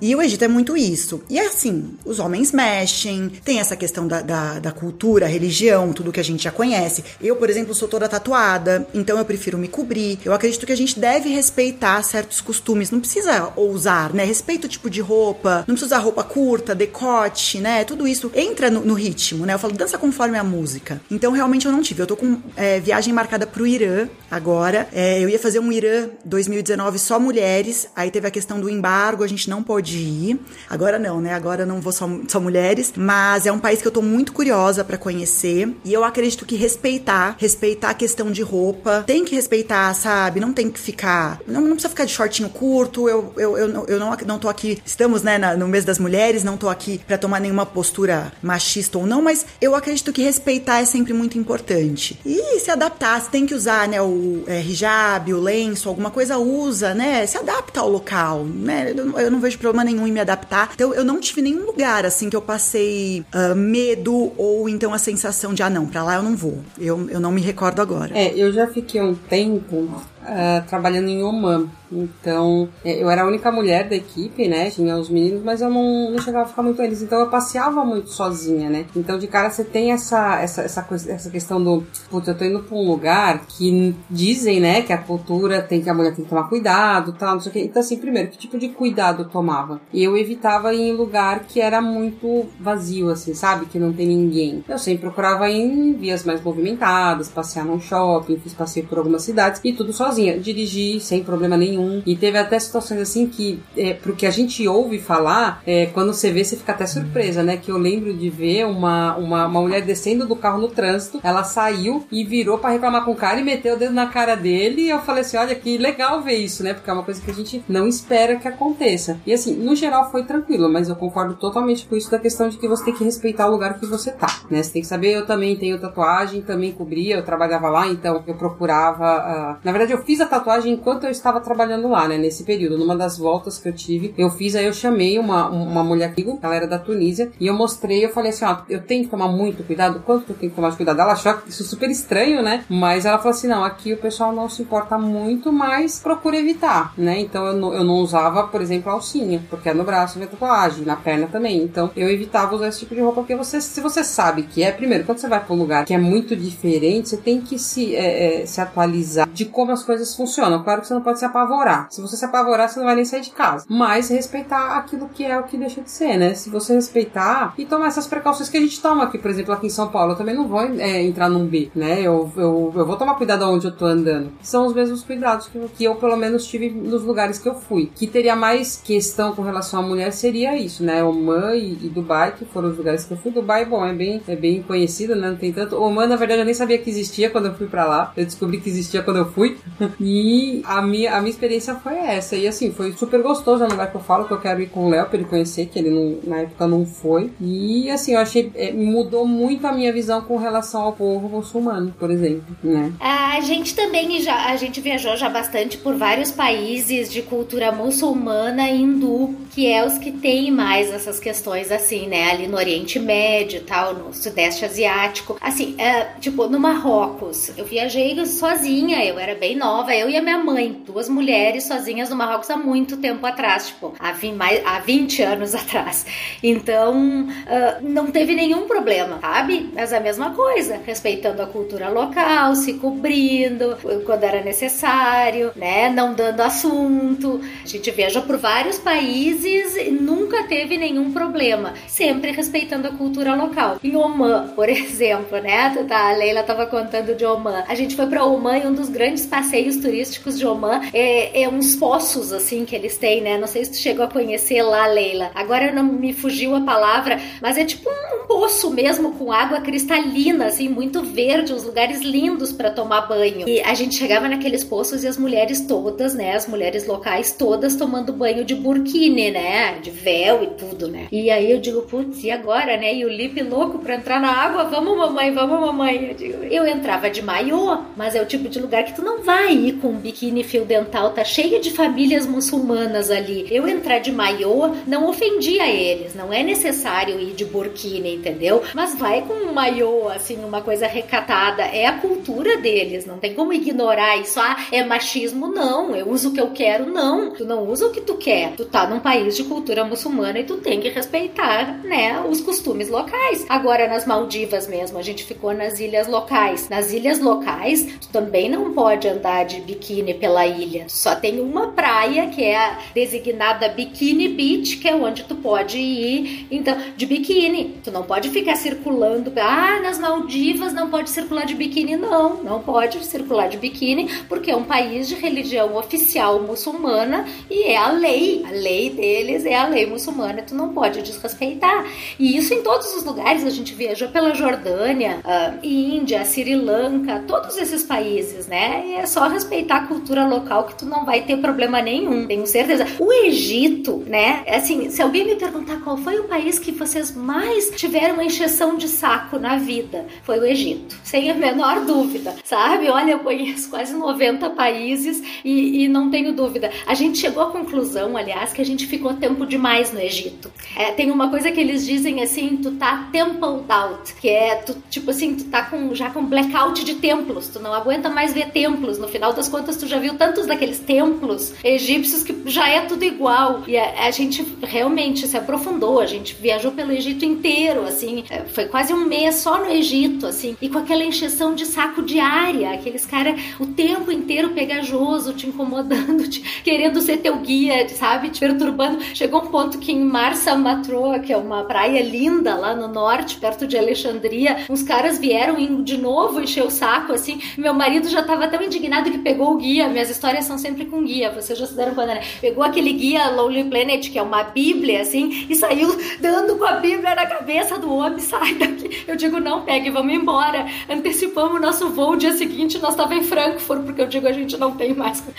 E o Egito é muito isso. E assim, os homens mexem, tem essa questão da, da, da cultura, religião, tudo que a gente já conhece. Eu, por exemplo, sou toda tatuada, então eu prefiro me cobrir. Eu acredito que a gente deve respeitar certos costumes. Não precisa ousar, né? Respeita o tipo de roupa, não precisa usar roupa curta, decote, né? Tudo isso entra no, no ritmo, né? Eu falo, dança conforme a música. Então, realmente, eu não tive. Eu tô com é, viagem marcada pro Irã agora. É, eu ia fazer um Irã 2019 só mulheres, aí teve a questão do embargo, a gente não pôde ir. Agora não, né? Agora eu não vou só, só mulheres, mas é um país que eu tô muito curiosa pra conhecer e eu acredito que respeitar, respeitar a questão de roupa, tem que respeitar, sabe? Não tem que ficar, não, não precisa ficar de shortinho curto. Eu, eu, eu, não- eu não, tô aqui, estamos, né, na- no mês das mulheres, não tô aqui pra tomar nenhuma postura machista ou não, mas eu acredito que respeitar é sempre muito importante. E se adaptar, se tem que usar, né, o é, hijab, o lenço, alguma coisa usa, né? Se adapta ao local, né? Eu, eu não vejo problema nenhum em me adaptar. Então eu não tive nenhum lugar assim que eu passei ah, medo ou então a sensação de ah não, pra lá eu não vou. Eu, eu não me recordo agora. É, eu já fiquei um tempo ah, trabalhando em Oman. Então, é, eu era a única mulher da equipe, né? Tinha os meninos, mas eu não, não chegava a ficar muito com eles. Então, eu passeava muito sozinha, né? Então, de cara, você tem essa, essa, essa, coisa, essa questão do... Putz, eu tô indo pra um lugar que dizem, né? Que a cultura tem que... A mulher tem que tomar cuidado, tal, não sei o quê. Então, assim, primeiro, que tipo de cuidado eu tomava? Eu evitava ir em lugar que era muito vazio, assim, sabe? Que não tem ninguém. Eu sempre procurava ir em vias mais movimentadas, passear num shopping, fiz passeio por algumas cidades e tudo sozinha. Dirigi sem problema nenhum, E teve até situações assim que, é, pro que a gente ouve falar, é, quando você vê, você fica até surpresa, né? Que eu lembro de ver uma, uma, uma mulher descendo do carro no trânsito, ela saiu e virou para reclamar com o cara e meteu o dedo na cara dele. E eu falei assim: olha que legal ver isso, né? Porque é uma coisa que a gente não espera que aconteça. E assim, no geral foi tranquilo, mas eu concordo totalmente com isso da questão de que você tem que respeitar o lugar que você tá, né? Você tem que saber, eu também tenho tatuagem, também cobria, eu trabalhava lá, então eu procurava. Uh... Na verdade, eu fiz a tatuagem enquanto eu estava trabalhando lá, né? Nesse período. Numa das voltas que eu tive, eu fiz, aí eu chamei uma, uma mulher aqui, ela era da Tunísia, e eu mostrei, eu falei assim: ó, eu tenho que tomar muito cuidado, quanto eu tenho que tomar cuidado? Ela achou isso super estranho, né? Mas ela falou assim: não, aqui o pessoal não se importa muito, mas procura evitar, né? Então eu não, eu não usava, por exemplo, alcinha, porque é no braço minha tatuagem, na perna também. Então eu evitava usar esse tipo de roupa, porque você, se você sabe que é, primeiro, quando você vai para um lugar que é muito diferente, você tem que se, é, é, se atualizar de como as coisas funcionam. Claro que você não pode se apavorar. Se você se apavorar, você não vai nem sair de casa. Mas respeitar aquilo que é o que deixa de ser, né? Se você respeitar e tomar essas precauções que a gente toma aqui, por exemplo, aqui em São Paulo, eu também não vou é, entrar num B, né? Eu, eu, eu vou tomar cuidado onde eu tô andando. São os mesmos cuidados que, que eu, pelo menos, tive nos lugares que eu fui. Que teria mais questão com relação à mulher seria isso, né? Oman e, e Dubai, que foram os lugares que eu fui. Dubai, bom, é bem, é bem conhecido, né? Não tem tanto. Oman, na verdade, eu nem sabia que existia quando eu fui para lá. Eu descobri que existia quando eu fui. e a minha, a minha experiência foi essa. E assim, foi super gostoso. É um lugar que eu falo que eu quero ir com o Léo pra ele conhecer, que ele não, na época não foi. E assim, eu achei. É, mudou muito a minha visão com relação ao povo muçulmano, por exemplo, né? A gente também já. A gente viajou já bastante por vários países de cultura muçulmana e hindu, que é os que têm mais essas questões assim, né? Ali no Oriente Médio e tal, no Sudeste Asiático. Assim, é, tipo, no Marrocos, eu viajei sozinha, eu era bem nova, eu e a minha mãe, duas mulheres sozinhas no Marrocos há muito tempo atrás, tipo, há 20, mais, há 20 anos atrás. Então, uh, não teve nenhum problema, sabe? Mas a mesma coisa, respeitando a cultura local, se cobrindo quando era necessário, né? Não dando assunto. A gente viaja por vários países e nunca teve nenhum problema, sempre respeitando a cultura local. Em Oman, por exemplo, né? Tá, a Leila tava contando de Oman. A gente foi para Oman e um dos grandes passeios turísticos de Oman é, é, uns poços assim que eles têm, né? Não sei se tu chegou a conhecer lá, Leila. Agora não me fugiu a palavra, mas é tipo um poço mesmo com água cristalina, assim, muito verde, uns lugares lindos para tomar banho. E a gente chegava naqueles poços e as mulheres todas, né? As mulheres locais todas tomando banho de burkini, né? De véu e tudo, né? E aí eu digo, putz, e agora, né? E o Lipe louco pra entrar na água, vamos mamãe, vamos mamãe. Eu, digo, eu entrava de maiô, mas é o tipo de lugar que tu não vai ir com um biquíni fio dental, tá cheio de famílias muçulmanas ali. Eu entrar de maiô não ofendia eles, não é necessário ir de burkini, entendeu? Mas vai com um maiô, assim, uma coisa recatada, é a cultura deles, não tem como ignorar isso. Ah, é machismo, não. Eu uso o que eu quero, não. Tu não usa o que tu quer. Tu tá num país de cultura muçulmana e tu tem que respeitar, né, os costumes locais. Agora, nas Maldivas mesmo, a gente ficou nas ilhas locais. Nas ilhas locais, tu também não pode andar de biquíni pela ilha. Só tem uma praia que é a designada Bikini Beach, que é onde tu pode ir, então, de biquíni. Tu não pode ficar circulando, ah, nas Maldivas não pode circular de biquíni, não. Não pode circular de biquíni, porque é um país de religião oficial muçulmana e é a lei. A lei deles é a lei muçulmana, tu não pode desrespeitar. E isso em todos os lugares. A gente viajou pela Jordânia, uh, Índia, Sri Lanka, todos esses países, né? E é só respeitar a cultura local que tu não vai ter problema nenhum, tenho certeza. O Egito, né? Assim, se alguém me perguntar qual foi o país que vocês mais tiveram uma encheção de saco na vida, foi o Egito, sem a menor dúvida, sabe? Olha, eu conheço quase 90 países e, e não tenho dúvida. A gente chegou à conclusão, aliás, que a gente ficou tempo demais no Egito. É, tem uma coisa que eles dizem assim, tu tá templed out, que é tu, tipo assim, tu tá com, já com blackout de templos, tu não aguenta mais ver templos. No final das contas, tu já viu tantos daqueles templos egípcios que já é tudo igual. E a, a gente realmente se aprofundou, a gente viajou pelo Egito inteiro assim, é, foi quase um mês só no Egito, assim, e com aquela encheção de saco diária, aqueles caras o tempo inteiro pegajoso, te incomodando, te, querendo ser teu guia, sabe, te perturbando. Chegou um ponto que em Marsa Matroa, que é uma praia linda lá no norte, perto de Alexandria, uns caras vieram de novo encher o saco, assim, meu marido já tava tão indignado que pegou o guia, minhas histórias são sempre com guia, vocês já se deram conta, né? Pegou aquele guia Lonely Planet, que é uma bíblia, assim, e saiu dando com a bíblia na cabeça do homem, sai daqui. Eu digo, não, pegue, vamos embora. Antecipamos o nosso voo, dia seguinte nós tava em Frankfurt, porque eu digo, a gente não tem mais.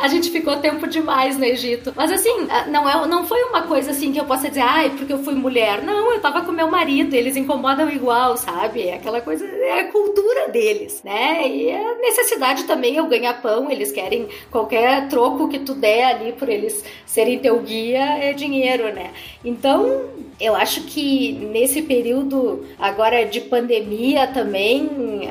A gente ficou tempo demais no Egito. Mas assim, não, é, não foi uma coisa assim que eu possa dizer, ai, porque eu fui mulher. Não, eu tava com meu marido, eles incomodam igual, sabe? É aquela coisa, é a cultura deles, né? E a necessidade também é o ganha-pão, eles querem qualquer troco que tu der ali por eles serem teu guia é dinheiro, né? Então, eu acho que nesse período agora de pandemia também,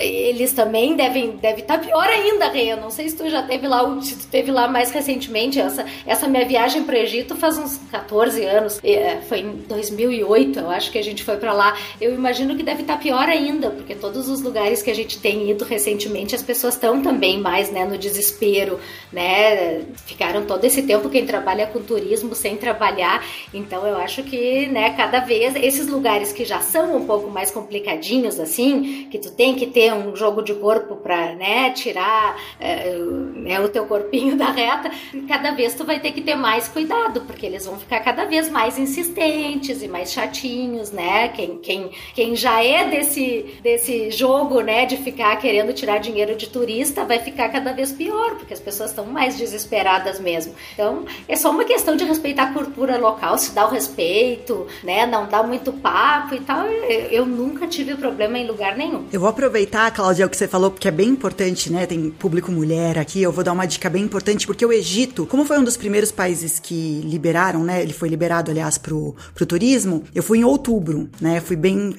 eles também devem deve estar tá pior ainda, Rê. Eu não sei se tu já teve lá, se tu teve lá mais recentemente. Essa, essa minha viagem para o Egito faz uns 14 anos. É, foi em 2008, eu acho que a gente foi para lá. Eu imagino que deve estar tá pior ainda, porque todos os lugares que a gente tem ido recentemente, as pessoas estão também mais, né, no desespero, né? Ficaram todo esse tempo quem trabalha com turismo sem trabalhar. Então eu acho que, né, cada vez esses lugares que já são um pouco mais complicadinhos assim, que tu tem que ter um jogo de corpo para né, tirar é, né, o teu corpinho da reta, cada vez tu vai ter que ter mais cuidado, porque eles vão ficar cada vez mais insistentes e mais chatinhos, né? Quem, quem, quem já é desse, desse jogo, né, de ficar querendo tirar dinheiro de turista, vai ficar cada vez pior, porque as pessoas estão mais desesperadas mesmo. Então, é só uma questão de respeitar a cultura local, se dá o respeito, né? Não dá muito papo e tal. Eu, eu nunca tive problema em lugar nenhum. Eu vou aproveitar, Cláudia, o que você falou, porque é bem importante, né? Tem público mulher aqui. Eu vou dar uma dica bem importante, porque o Egito, como foi um dos primeiros países que liberaram, né? Ele foi liberado, aliás, pro, pro turismo. Eu fui em outubro, né? Fui bem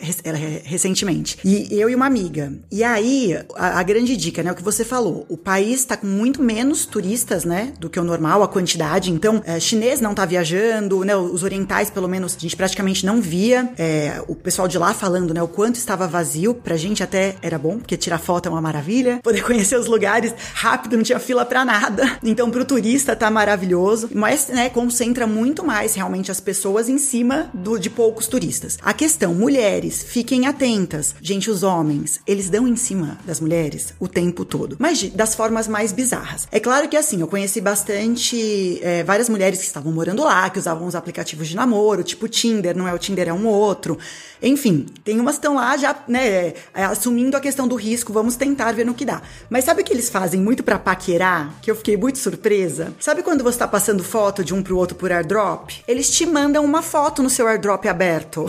recentemente. E eu e uma amiga. E aí, a, a grande dica, né? O que você falou. O país tá com muito menos turistas, né? Do que o normal, a quantidade. Então, é, chinês não tá viajando, né? Os orientais, pelo menos, a gente praticamente não via. É, o pessoal de lá falando, né? O quanto estava vazio. Pra gente até era bom, porque tirar foto é uma maravilha. Poder conhecer os lugares rápido, não tinha fila para nada. Então, pro turista tá maravilhoso. Mas, né, concentra muito mais realmente as pessoas em cima do, de poucos turistas. A questão, mulheres, fiquem atentas. Gente, os homens, eles dão em cima das mulheres o tempo todo. Mas das formas mais bizarras. É claro que assim, eu conheci bastante, é, várias mulheres que estavam morando lá, que usavam os aplicativos de namoro, tipo Tinder, não é o Tinder, é um outro. Enfim, tem umas que estão lá já, né, é, assumindo a questão do risco, vamos tentar ver no que dá. Mas sabe o que eles fazem muito para paquerar? Que eu fiquei muito surpresa. Sabe quando você tá passando foto de um pro outro por airdrop? Eles te mandam uma foto no seu airdrop aberto.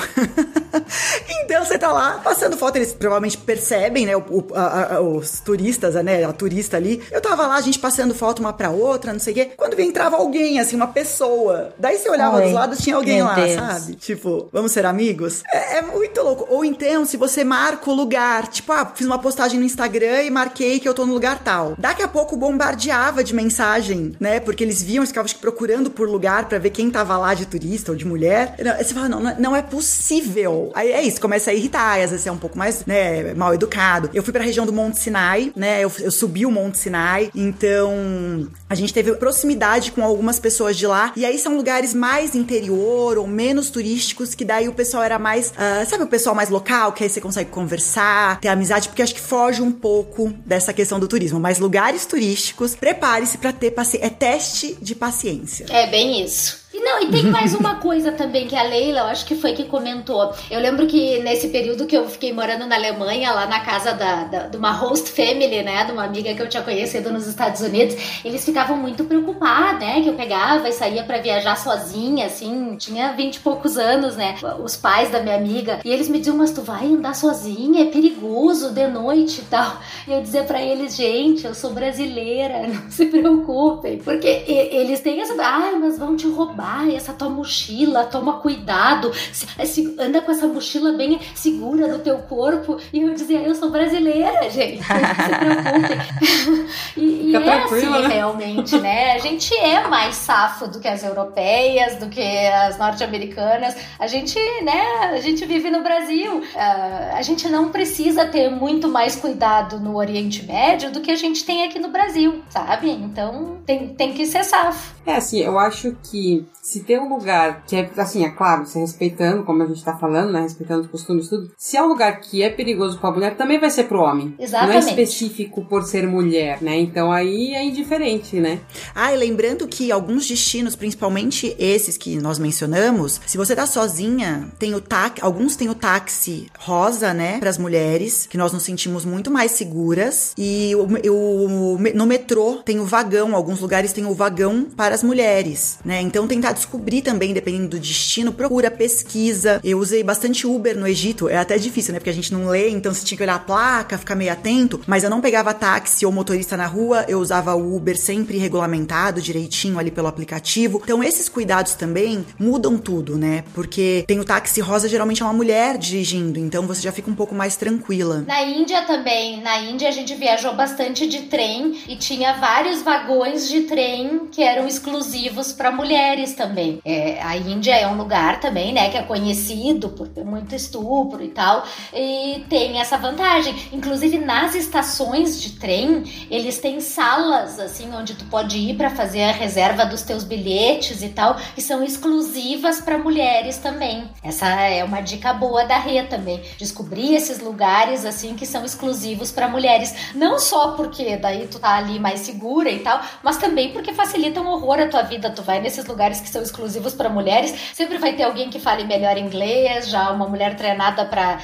então você tá lá passando foto, eles provavelmente percebem, né, o, a, a, os turistas, né, a turista ali. Eu tava lá, a gente passando foto uma pra outra, não sei o quê. Quando entrava alguém, assim, uma pessoa. Daí você olhava Oi. dos lados, tinha alguém Meu lá, Deus. sabe? Tipo, vamos ser amigos? É, é muito louco. Ou então, se você marca o lugar, Tipo, ah, fiz uma postagem no Instagram e marquei que eu tô no lugar tal. Daqui a pouco bombardeava de mensagem, né? Porque eles viam, eles ficavam procurando por lugar para ver quem tava lá de turista ou de mulher. Você fala, não, não é possível. Aí é isso, começa a irritar, às vezes é um pouco mais, né, mal educado. Eu fui pra região do Monte Sinai, né? Eu, eu subi o Monte Sinai, então a gente teve proximidade com algumas pessoas de lá. E aí são lugares mais interior ou menos turísticos, que daí o pessoal era mais, uh, sabe, o pessoal mais local, que aí você consegue conversar, ter amizade, porque acho que foge um pouco dessa questão do turismo. Mas lugares turísticos, prepare-se para ter paciência. É teste de paciência. É bem isso. E não, e tem mais uma coisa também que a Leila, eu acho que foi que comentou. Eu lembro que nesse período que eu fiquei morando na Alemanha, lá na casa da, da, de uma host family, né, de uma amiga que eu tinha conhecido nos Estados Unidos, eles ficavam muito preocupados, né, que eu pegava e saía para viajar sozinha, assim, tinha vinte e poucos anos, né, os pais da minha amiga, e eles me diziam, mas tu vai andar sozinha, é perigoso de noite e tal. E eu dizia para eles, gente, eu sou brasileira, não se preocupem, porque eles têm essa ai, mas vão te roubar essa tua mochila, toma cuidado, se, se, anda com essa mochila bem segura no teu corpo. E eu dizia, eu sou brasileira, gente, não se preocupem. e, e é assim, né? realmente, né? A gente é mais safo do que as europeias, do que as norte-americanas. A gente, né, a gente vive no Brasil. Uh, a gente não precisa ter muito mais cuidado no Oriente Médio do que a gente tem aqui no Brasil, sabe? Então tem, tem que ser safo. É assim, eu acho que se tem um lugar que é, assim, é claro, se respeitando, como a gente tá falando, né? Respeitando os costumes e tudo. Se é um lugar que é perigoso pra mulher, também vai ser pro homem. Exatamente. Não é específico por ser mulher, né? Então aí é indiferente, né? Ah, e lembrando que alguns destinos, principalmente esses que nós mencionamos, se você tá sozinha, tem o táxi, alguns têm o táxi rosa, né, para as mulheres, que nós nos sentimos muito mais seguras. E o, o, no metrô tem o vagão, alguns lugares tem o vagão para as mulheres, né? Então tentar descobrir também, dependendo do destino, procura, pesquisa. Eu usei bastante Uber no Egito, é até difícil, né? Porque a gente não lê, então você tinha que olhar a placa, ficar meio atento. Mas eu não pegava táxi ou motorista na rua, eu usava o Uber sempre regulamentado, direitinho ali pelo aplicativo. Então esses cuidados também mudam tudo, né? Porque tem o táxi rosa, geralmente é uma mulher dirigindo, então você já fica um pouco mais tranquila. Na Índia também, na Índia a gente viajou bastante de trem e tinha vários vagões de trem que eram exclusivos para mulheres também também. É, a Índia é um lugar também, né, que é conhecido por ter muito estupro e tal, e tem essa vantagem. Inclusive nas estações de trem, eles têm salas assim onde tu pode ir para fazer a reserva dos teus bilhetes e tal, que são exclusivas para mulheres também. Essa é uma dica boa da Rê também, descobrir esses lugares assim que são exclusivos para mulheres, não só porque daí tu tá ali mais segura e tal, mas também porque facilitam horror a tua vida. Tu vai nesses lugares que são exclusivos para mulheres, sempre vai ter alguém que fale melhor inglês, já uma mulher treinada para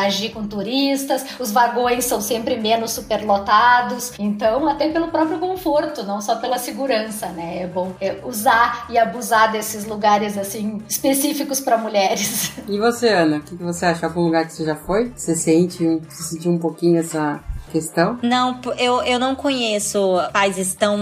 agir com turistas, os vagões são sempre menos superlotados, então até pelo próprio conforto, não só pela segurança, né? É bom é, usar e abusar desses lugares assim específicos para mulheres. E você, Ana, o que você acha? Algum lugar que você já foi? Você sente, você sentiu um pouquinho essa questão? Não, eu, eu não conheço países tão.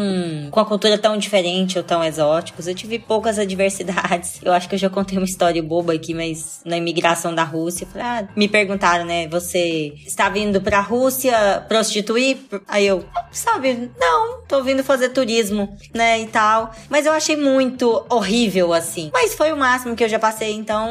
com a cultura tão diferente ou tão exóticos. Eu tive poucas adversidades. Eu acho que eu já contei uma história boba aqui, mas na imigração da Rússia, ah, me perguntaram, né? Você está vindo pra Rússia prostituir? Aí eu, sabe, não, tô vindo fazer turismo, né? E tal. Mas eu achei muito horrível, assim. Mas foi o máximo que eu já passei, então.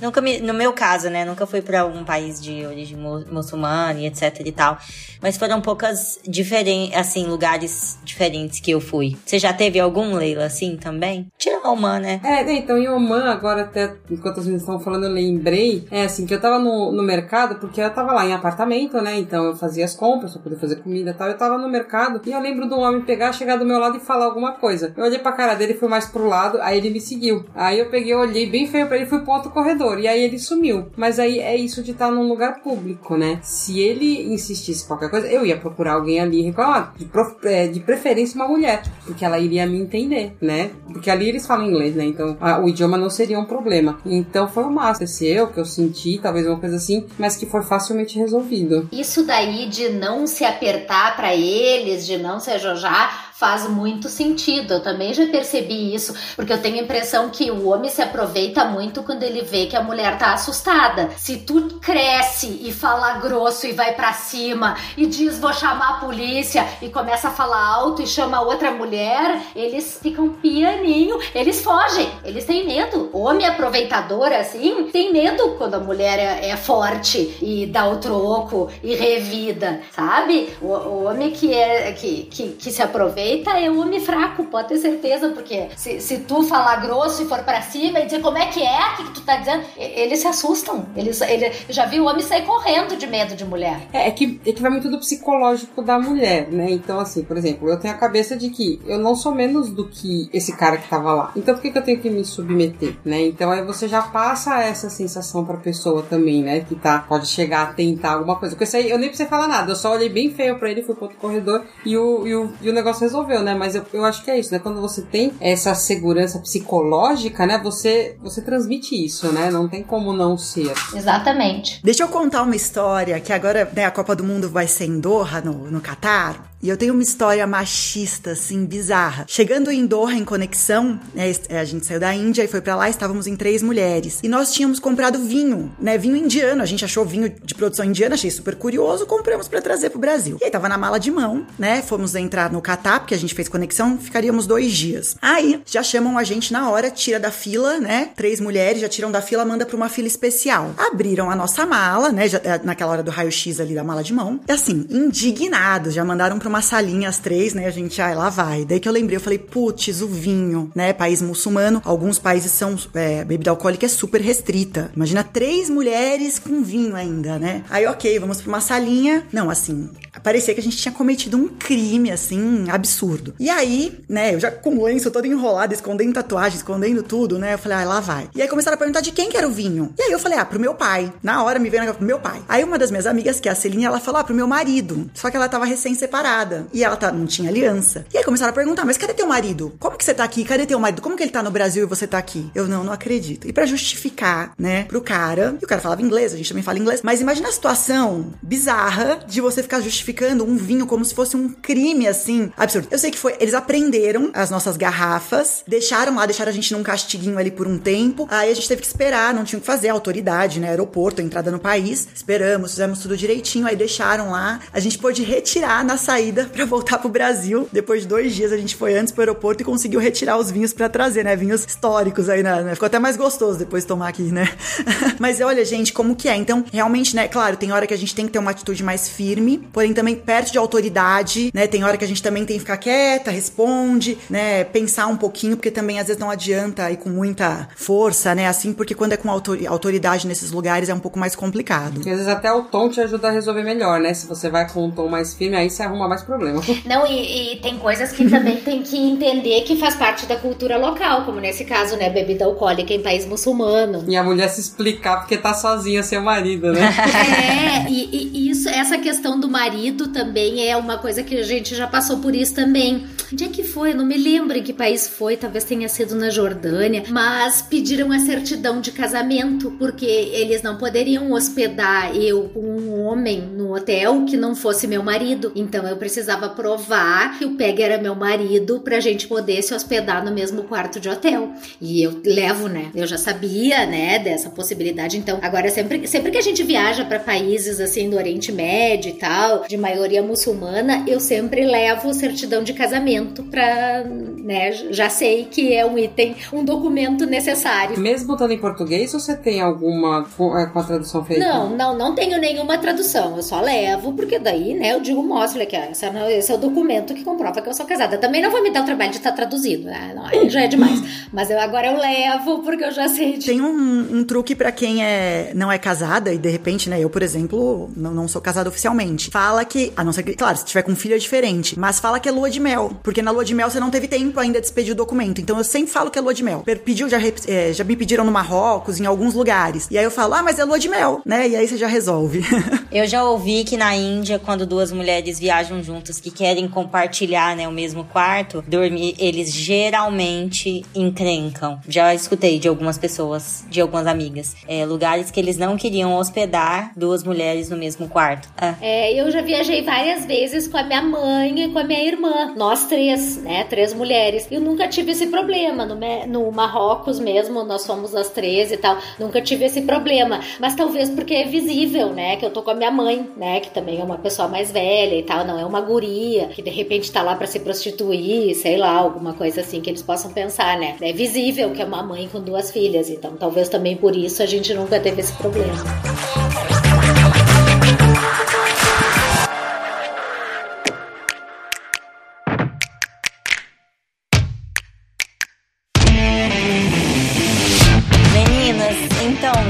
Nunca me. No meu caso, né? Nunca fui para um país de origem muçulmana e etc e tal. Mas foram poucas diferentes, assim, lugares diferentes que eu fui. Você já teve algum, Leila, assim também? Tira Oman, né? É, então em Oman, agora até enquanto vocês estão falando, eu lembrei. É assim, que eu tava no, no mercado, porque eu tava lá em apartamento, né? Então eu fazia as compras pra poder fazer comida e tal. Eu tava no mercado e eu lembro um homem pegar, chegar do meu lado e falar alguma coisa. Eu olhei pra cara dele, fui mais pro lado, aí ele me seguiu. Aí eu peguei, olhei bem feio pra ele fui pro outro corredor. E aí ele sumiu. Mas aí é isso de estar num lugar público, né? Se ele insistisse qualquer coisa, eu ia procurar alguém ali reclamar. De, é, de preferência uma mulher, porque ela iria me entender, né? Porque ali eles falam inglês, né? Então a, o idioma não seria um problema. Então foi o máximo. eu que eu senti, talvez uma coisa assim, mas que foi facilmente resolvido. Isso daí de não se apertar para eles, de não se ajojar, faz muito sentido. Eu também já percebi isso, porque eu tenho a impressão que o homem se aproveita muito quando ele vê que a mulher tá assustada. Se tu cresce e fala grosso e vai para cima e diz vou chamar a polícia e começa a falar alto e chama outra mulher, eles ficam pianinho, eles fogem, eles têm medo. Homem aproveitador assim tem medo quando a mulher é, é forte e dá o troco e revida, sabe? O, o homem que é que, que, que se aproveita aproveita é o homem fraco, pode ter certeza, porque se, se tu falar grosso e for para cima e dizer como é que é, o que, que tu tá dizendo, eles se assustam. Eles, ele, já vi o homem sair correndo de medo de mulher. É, é, que, é que vai muito do psicológico da mulher, né? Então, assim, por exemplo, eu tenho a cabeça de que eu não sou menos do que esse cara que tava lá. Então, por que, que eu tenho que me submeter, né? Então, aí você já passa essa sensação pra pessoa também, né? Que tá, pode chegar a tentar alguma coisa. Porque isso aí, eu nem precisei falar nada, eu só olhei bem feio pra ele, fui pro outro corredor e o, e o, e o negócio resolveu, né? Mas eu, eu acho que é isso, né? Quando você tem essa segurança psicológica, né? Você, você transmite isso, né? Não tem como não ser. Exatamente. Deixa eu contar uma história que agora, né, a Copa do Mundo vai ser em Doha, no, no Catar. E eu tenho uma história machista, assim, bizarra. Chegando em Doha, em conexão, né, a gente saiu da Índia e foi para lá, estávamos em três mulheres. E nós tínhamos comprado vinho, né, vinho indiano. A gente achou vinho de produção indiana, achei super curioso, compramos para trazer pro Brasil. E aí tava na mala de mão, né, fomos entrar no Catar, porque a gente fez conexão, ficaríamos dois dias. Aí, já chamam a gente na hora, tira da fila, né, três mulheres, já tiram da fila, manda pra uma fila especial. Abriram a nossa mala, né, já, é, naquela hora do raio-x ali da mala de mão. E assim, indignados, já mandaram pra uma salinha as três, né, a gente, ai, lá vai. Daí que eu lembrei, eu falei, putz, o vinho, né, país muçulmano, alguns países são, é, bebida alcoólica é super restrita. Imagina três mulheres com vinho ainda, né? Aí, ok, vamos pra uma salinha. Não, assim, parecia que a gente tinha cometido um crime, assim, absurdo. E aí, né, eu já com o lenço todo enrolado, escondendo tatuagem, escondendo tudo, né? Eu falei, ah, lá vai. E aí começaram a perguntar de quem que era o vinho. E aí eu falei, ah, pro meu pai. Na hora me veio na pro meu pai. Aí uma das minhas amigas, que é a Celinha, ela falou, ah, pro meu marido. Só que ela tava recém-separada. E ela tá, não tinha aliança. E aí começaram a perguntar, mas cadê teu marido? Como que você tá aqui? Cadê teu marido? Como que ele tá no Brasil e você tá aqui? Eu não, não acredito. E para justificar, né, pro cara, e o cara falava inglês, a gente também fala inglês, mas imagina a situação bizarra de você ficar justificando um vinho como se fosse um crime, assim, absurdo. Eu sei que foi, eles aprenderam as nossas garrafas, deixaram lá, deixaram a gente num castiguinho ali por um tempo, aí a gente teve que esperar, não tinha o que fazer, autoridade, né, aeroporto, entrada no país, esperamos, fizemos tudo direitinho, aí deixaram lá, a gente pôde retirar na saída para voltar pro Brasil, depois de dois dias a gente foi antes pro aeroporto e conseguiu retirar os vinhos para trazer, né, vinhos históricos aí, né, ficou até mais gostoso depois de tomar aqui, né, mas olha, gente, como que é, então, realmente, né, claro, tem hora que a gente tem que ter uma atitude mais firme, porém também perto de autoridade, né? Tem hora que a gente também tem que ficar quieta, responde, né? Pensar um pouquinho, porque também às vezes não adianta ir com muita força, né? Assim, porque quando é com autoridade nesses lugares é um pouco mais complicado. E às vezes até o tom te ajuda a resolver melhor, né? Se você vai com um tom mais firme, aí você arruma mais problema. Não, e, e tem coisas que também tem que entender que faz parte da cultura local, como nesse caso, né? Bebida alcoólica em país muçulmano. E a mulher se explicar porque tá sozinha sem o marido, né? é, e, e isso, essa questão do marido também é uma coisa que a gente já passou por isso também. Onde é que foi? Eu não me lembro em que país foi, talvez tenha sido na Jordânia, mas pediram a certidão de casamento, porque eles não poderiam hospedar eu com um homem no hotel que não fosse meu marido. Então eu precisava provar que o Peg era meu marido pra gente poder se hospedar no mesmo quarto de hotel. E eu levo, né? Eu já sabia, né, dessa possibilidade. Então, agora sempre, sempre que a gente viaja para países assim do Oriente Médio e tal, de maioria muçulmana, eu sempre levo certidão de casamento pra, né, já sei que é um item, um documento necessário. Mesmo estando em português, você tem alguma com a tradução feita? Não, não, não tenho nenhuma tradução, eu só levo, porque daí, né, eu digo, mostra que esse é o documento que comprova que eu sou casada. Também não vou me dar o trabalho de estar traduzido, né, não, já é demais. Mas eu, agora eu levo, porque eu já sei. De... Tem um, um truque para quem é, não é casada e de repente, né, eu, por exemplo, não, não sou casada oficialmente. Fala que, a não ser que, claro, se tiver com filho é diferente, mas fala que é lua de mel, porque na lua de mel você não teve tempo ainda de expedir o documento. Então eu sempre falo que é lua de mel. Pediu, já, é, já me pediram no Marrocos, em alguns lugares. E aí eu falo, ah, mas é lua de mel, né? E aí você já resolve. eu já ouvi que na Índia, quando duas mulheres viajam juntas que querem compartilhar, né, o mesmo quarto, dormir, eles geralmente encrencam. Já escutei de algumas pessoas, de algumas amigas. É, lugares que eles não queriam hospedar duas mulheres no mesmo quarto. Ah. É, eu já viajei várias vezes com a minha mãe e com a minha irmã. Nós três, né? Três mulheres. Eu nunca tive esse problema. No, no Marrocos mesmo, nós fomos as três e tal. Nunca tive esse problema. Mas talvez porque é visível, né? Que eu tô com a minha mãe, né? Que também é uma pessoa mais velha e tal. Não é uma guria que de repente tá lá para se prostituir, sei lá, alguma coisa assim que eles possam pensar, né? É visível que é uma mãe com duas filhas. Então talvez também por isso a gente nunca teve esse problema.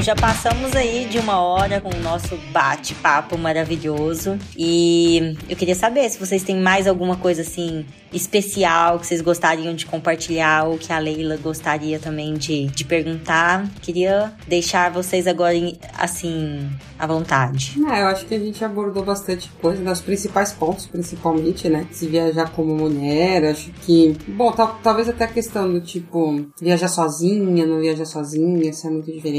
Já passamos aí de uma hora com o nosso bate-papo maravilhoso. E eu queria saber se vocês têm mais alguma coisa assim especial que vocês gostariam de compartilhar ou que a Leila gostaria também de, de perguntar. Queria deixar vocês agora assim à vontade. É, eu acho que a gente abordou bastante coisa, né? os principais pontos, principalmente, né? Se viajar como mulher, acho que. Bom, talvez até a questão do tipo, viajar sozinha, não viajar sozinha, se é muito diferente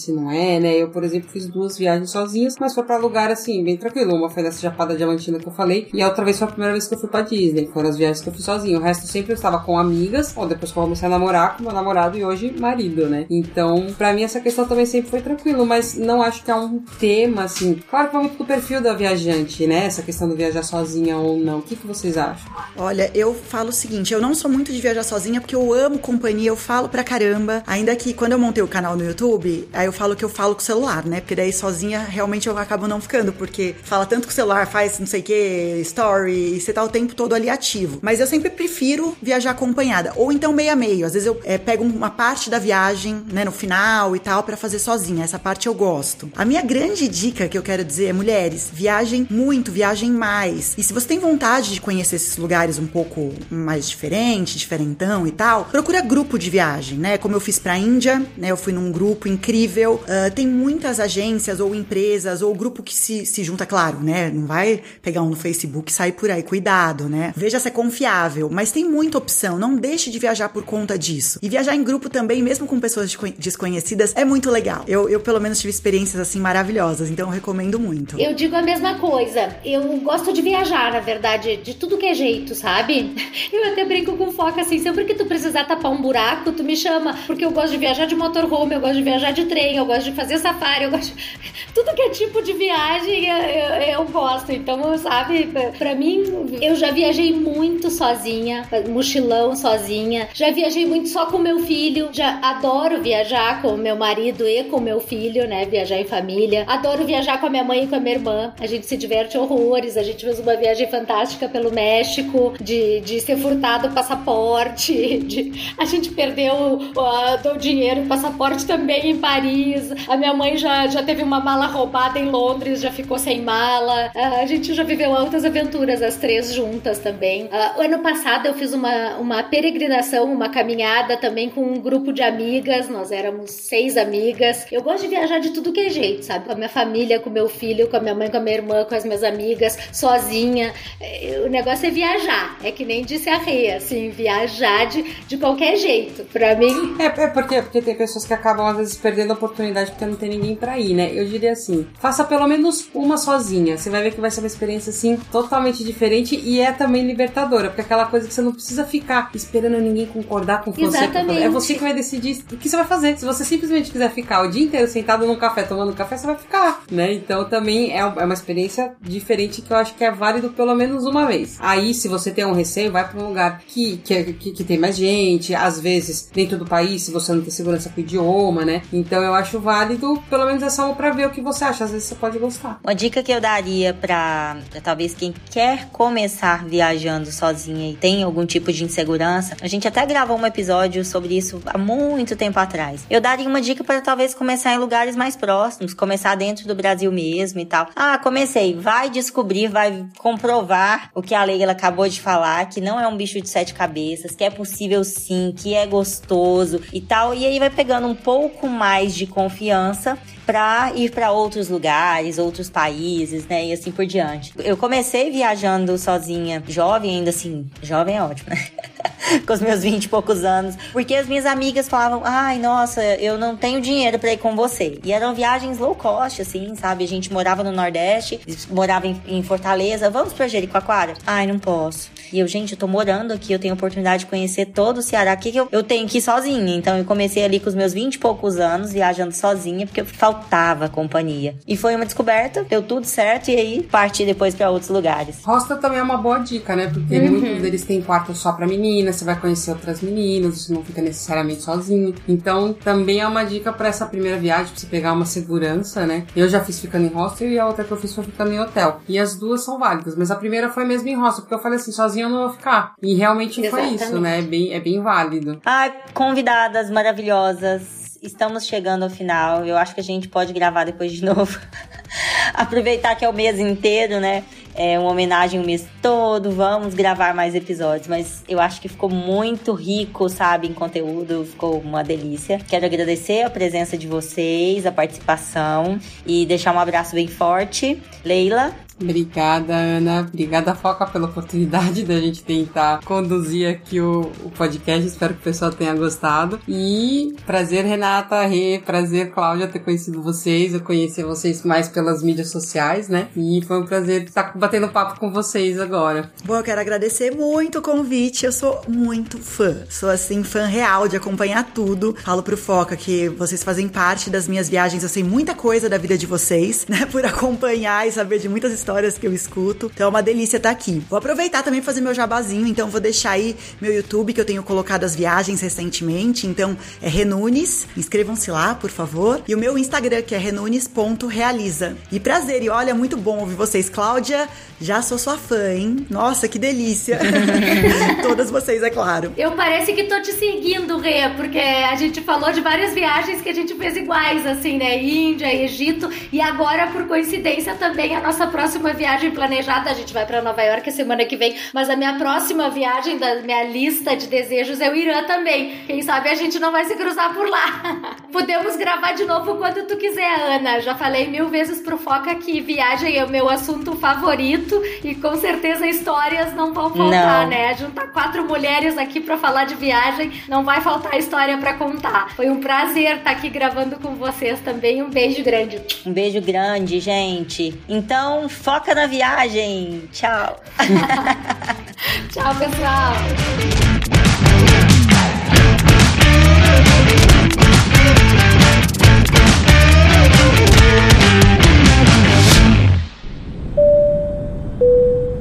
se não é, né? Eu, por exemplo, fiz duas viagens sozinhas, mas foi pra lugar assim, bem tranquilo. Uma foi nessa Chapada Diamantina que eu falei, e a outra vez foi a primeira vez que eu fui pra Disney. Foram as viagens que eu fiz sozinho. O resto sempre eu estava com amigas, ou depois que eu comecei a namorar com meu namorado e hoje marido, né? Então, pra mim essa questão também sempre foi tranquilo, mas não acho que é um tema assim. Claro que vai muito do perfil da viajante, né? Essa questão do viajar sozinha ou não. O que, que vocês acham? Olha, eu falo o seguinte, eu não sou muito de viajar sozinha porque eu amo companhia, eu falo pra caramba. Ainda que quando eu montei o canal no YouTube, aí eu falo que eu falo com o celular, né? Porque daí sozinha realmente eu acabo não ficando, porque fala tanto com o celular, faz não sei o que, story, e você tá o tempo todo ali ativo. Mas eu sempre prefiro viajar acompanhada. Ou então meio a meio. Às vezes eu é, pego uma parte da viagem, né, no final e tal, para fazer sozinha. Essa parte eu gosto. A minha grande dica que eu quero dizer é, mulheres, viajem muito, viajem mais. E se você tem vontade de conhecer esses lugares um pouco mais diferente, diferentão e tal, procura grupo de viagem, né? Como eu fiz pra Índia, né? Eu fui num grupo incrível. Uh, tem muitas agências ou empresas ou grupo que se, se junta, claro, né? Não vai pegar um no Facebook e sair por aí. Cuidado, né? Veja se é confiável. Mas tem muita opção. Não deixe de viajar por conta disso. E viajar em grupo também, mesmo com pessoas desconhecidas, é muito legal. Eu, eu pelo menos, tive experiências assim maravilhosas. Então, eu recomendo muito. Eu digo a mesma coisa. Eu gosto de viajar, na verdade, de tudo que é jeito, sabe? Eu até brinco com foca assim, sempre que tu precisar tapar um buraco, tu me chama, porque eu gosto de viajar de motorhome, eu gosto de viajar de trem, eu gosto de fazer safari, eu gosto de... tudo que é tipo de viagem eu, eu, eu gosto. Então, sabe, para mim, eu já viajei muito sozinha, mochilão sozinha. Já viajei muito só com meu filho. Já adoro viajar com meu marido e com meu filho, né? Viajar em família. Adoro viajar com a minha mãe e com a minha irmã. A gente se diverte horrores. A gente fez uma viagem fantástica pelo México, de, de ser furtado o passaporte. De... A gente perdeu uh, o dinheiro, o passaporte também em Paris. A minha mãe já, já teve uma mala roubada em Londres, já ficou sem mala. Uh, a gente já viveu altas aventuras, as três juntas também. Uh, ano passado eu fiz uma, uma peregrinação, uma caminhada também com um grupo de amigas. Nós éramos seis amigas. Eu gosto de viajar de tudo que é jeito, sabe? Com a minha família, com meu filho, com a minha mãe, com a minha irmã, com as minhas amigas, sozinha. É, o negócio é viajar. É que nem disse a Rê, assim, viajar de, de qualquer jeito. Pra mim. É, é porque, porque tem pessoas que acabam às vezes perdendo a oportunidade porque não tem ninguém pra ir, né? Eu diria assim: faça pelo menos uma sozinha. Você vai ver que vai ser uma experiência assim totalmente diferente e é também libertadora, porque é aquela coisa que você não precisa ficar esperando ninguém concordar com você. Exatamente. É você que vai decidir o que você vai fazer. Se você simplesmente quiser ficar o dia inteiro sentado num café tomando café, você vai ficar, né? Então também é, é uma experiência diferente que eu acho que é válido pelo menos uma vez. Aí, se você tem um receio, vai para um lugar que, que, que, que tem mais gente, às vezes dentro do país, se você não tem segurança com o idioma, né? Então eu acho válido pelo menos essa uma pra ver o que você acha. Às vezes você pode gostar. Uma dica que eu daria para talvez quem quer começar viajando sozinha e tem algum tipo de insegurança, a gente até gravou um episódio sobre isso há muito tempo atrás. Eu daria uma dica para talvez começar em lugares mais próximos, começar dentro do Brasil mesmo e tal. Ah, comecei, vai descobrir, vai comprovar o que a Leila acabou de falar, que não é um bicho de sete cabeças, que é possível sim, que é gostoso e tal. E aí vai pegando um pouco mais de confiança para ir para outros lugares, outros países, né? E assim por diante. Eu comecei viajando sozinha, jovem ainda assim, jovem é ótimo, né? com os meus 20 e poucos anos, porque as minhas amigas falavam: "Ai, nossa, eu não tenho dinheiro para ir com você". E eram viagens low cost assim, sabe? A gente morava no Nordeste, morava em, em Fortaleza, vamos para Jericoacoara? Ai, não posso. E eu, gente, eu tô morando aqui, eu tenho oportunidade de conhecer todo o Ceará. O que, que eu, eu tenho que ir sozinha? Então eu comecei ali com os meus 20 e poucos anos, viajando sozinha, porque faltava companhia. E foi uma descoberta, deu tudo certo, e aí parti depois para outros lugares. Hostel também é uma boa dica, né? Porque uhum. muitos deles têm quarto só pra meninas, você vai conhecer outras meninas, você não fica necessariamente sozinho. Então também é uma dica para essa primeira viagem, pra você pegar uma segurança, né? Eu já fiz ficando em hostel e a outra que eu fiz foi ficando em hotel. E as duas são válidas, mas a primeira foi mesmo em hostel, porque eu falei assim, sozinha eu não vou ficar. E realmente Exatamente. foi isso, né? É bem, é bem válido. Ai, convidadas maravilhosas. Estamos chegando ao final. Eu acho que a gente pode gravar depois de novo. Aproveitar que é o mês inteiro, né? É uma homenagem o mês todo. Vamos gravar mais episódios. Mas eu acho que ficou muito rico, sabe, em conteúdo. Ficou uma delícia. Quero agradecer a presença de vocês, a participação e deixar um abraço bem forte. Leila. Obrigada, Ana. Obrigada, Foca, pela oportunidade da gente tentar conduzir aqui o, o podcast. Espero que o pessoal tenha gostado. E prazer, Renata, Rê, prazer, Cláudia, ter conhecido vocês. Eu conheci vocês mais pelas mídias sociais, né? E foi um prazer estar batendo papo com vocês agora. Bom, eu quero agradecer muito o convite. Eu sou muito fã. Sou, assim, fã real de acompanhar tudo. Falo pro Foca que vocês fazem parte das minhas viagens. Eu sei muita coisa da vida de vocês, né? Por acompanhar e saber de muitas histórias que eu escuto. Então é uma delícia estar aqui. Vou aproveitar também fazer meu jabazinho. Então vou deixar aí meu YouTube, que eu tenho colocado as viagens recentemente. Então é Renunes. Inscrevam-se lá, por favor. E o meu Instagram, que é renunes.realiza. E prazer. E olha, muito bom ouvir vocês. Cláudia, já sou sua fã, hein? Nossa, que delícia. Todas vocês, é claro. Eu parece que tô te seguindo, Rê, porque a gente falou de várias viagens que a gente fez iguais, assim, né? Índia, Egito, e agora, por coincidência, também a nossa próxima viagem planejada, a gente vai para Nova York semana que vem, mas a minha próxima viagem da minha lista de desejos é o Irã também. Quem sabe a gente não vai se cruzar por lá. Podemos gravar de novo quando tu quiser, Ana. Já falei mil vezes pro Foca que viagem é o meu assunto favorito e com certeza histórias não vão faltar, Não. né? Juntar quatro mulheres aqui para falar de viagem, não vai faltar história para contar. Foi um prazer estar aqui gravando com vocês também. Um beijo grande. Um beijo grande, gente. Então, foca na viagem. Tchau. Tchau, pessoal.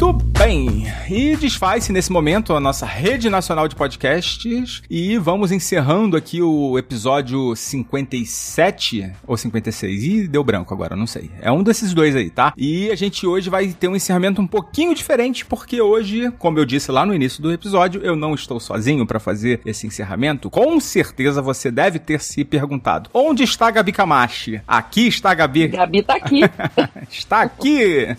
Muito bem. E desfaz-se nesse momento a nossa rede nacional de podcasts. E vamos encerrando aqui o episódio 57 ou 56. Ih, deu branco agora, não sei. É um desses dois aí, tá? E a gente hoje vai ter um encerramento um pouquinho diferente, porque hoje, como eu disse lá no início do episódio, eu não estou sozinho para fazer esse encerramento. Com certeza você deve ter se perguntado: onde está a Gabi Camachi? Aqui está a Gabi. Gabi tá aqui. está aqui.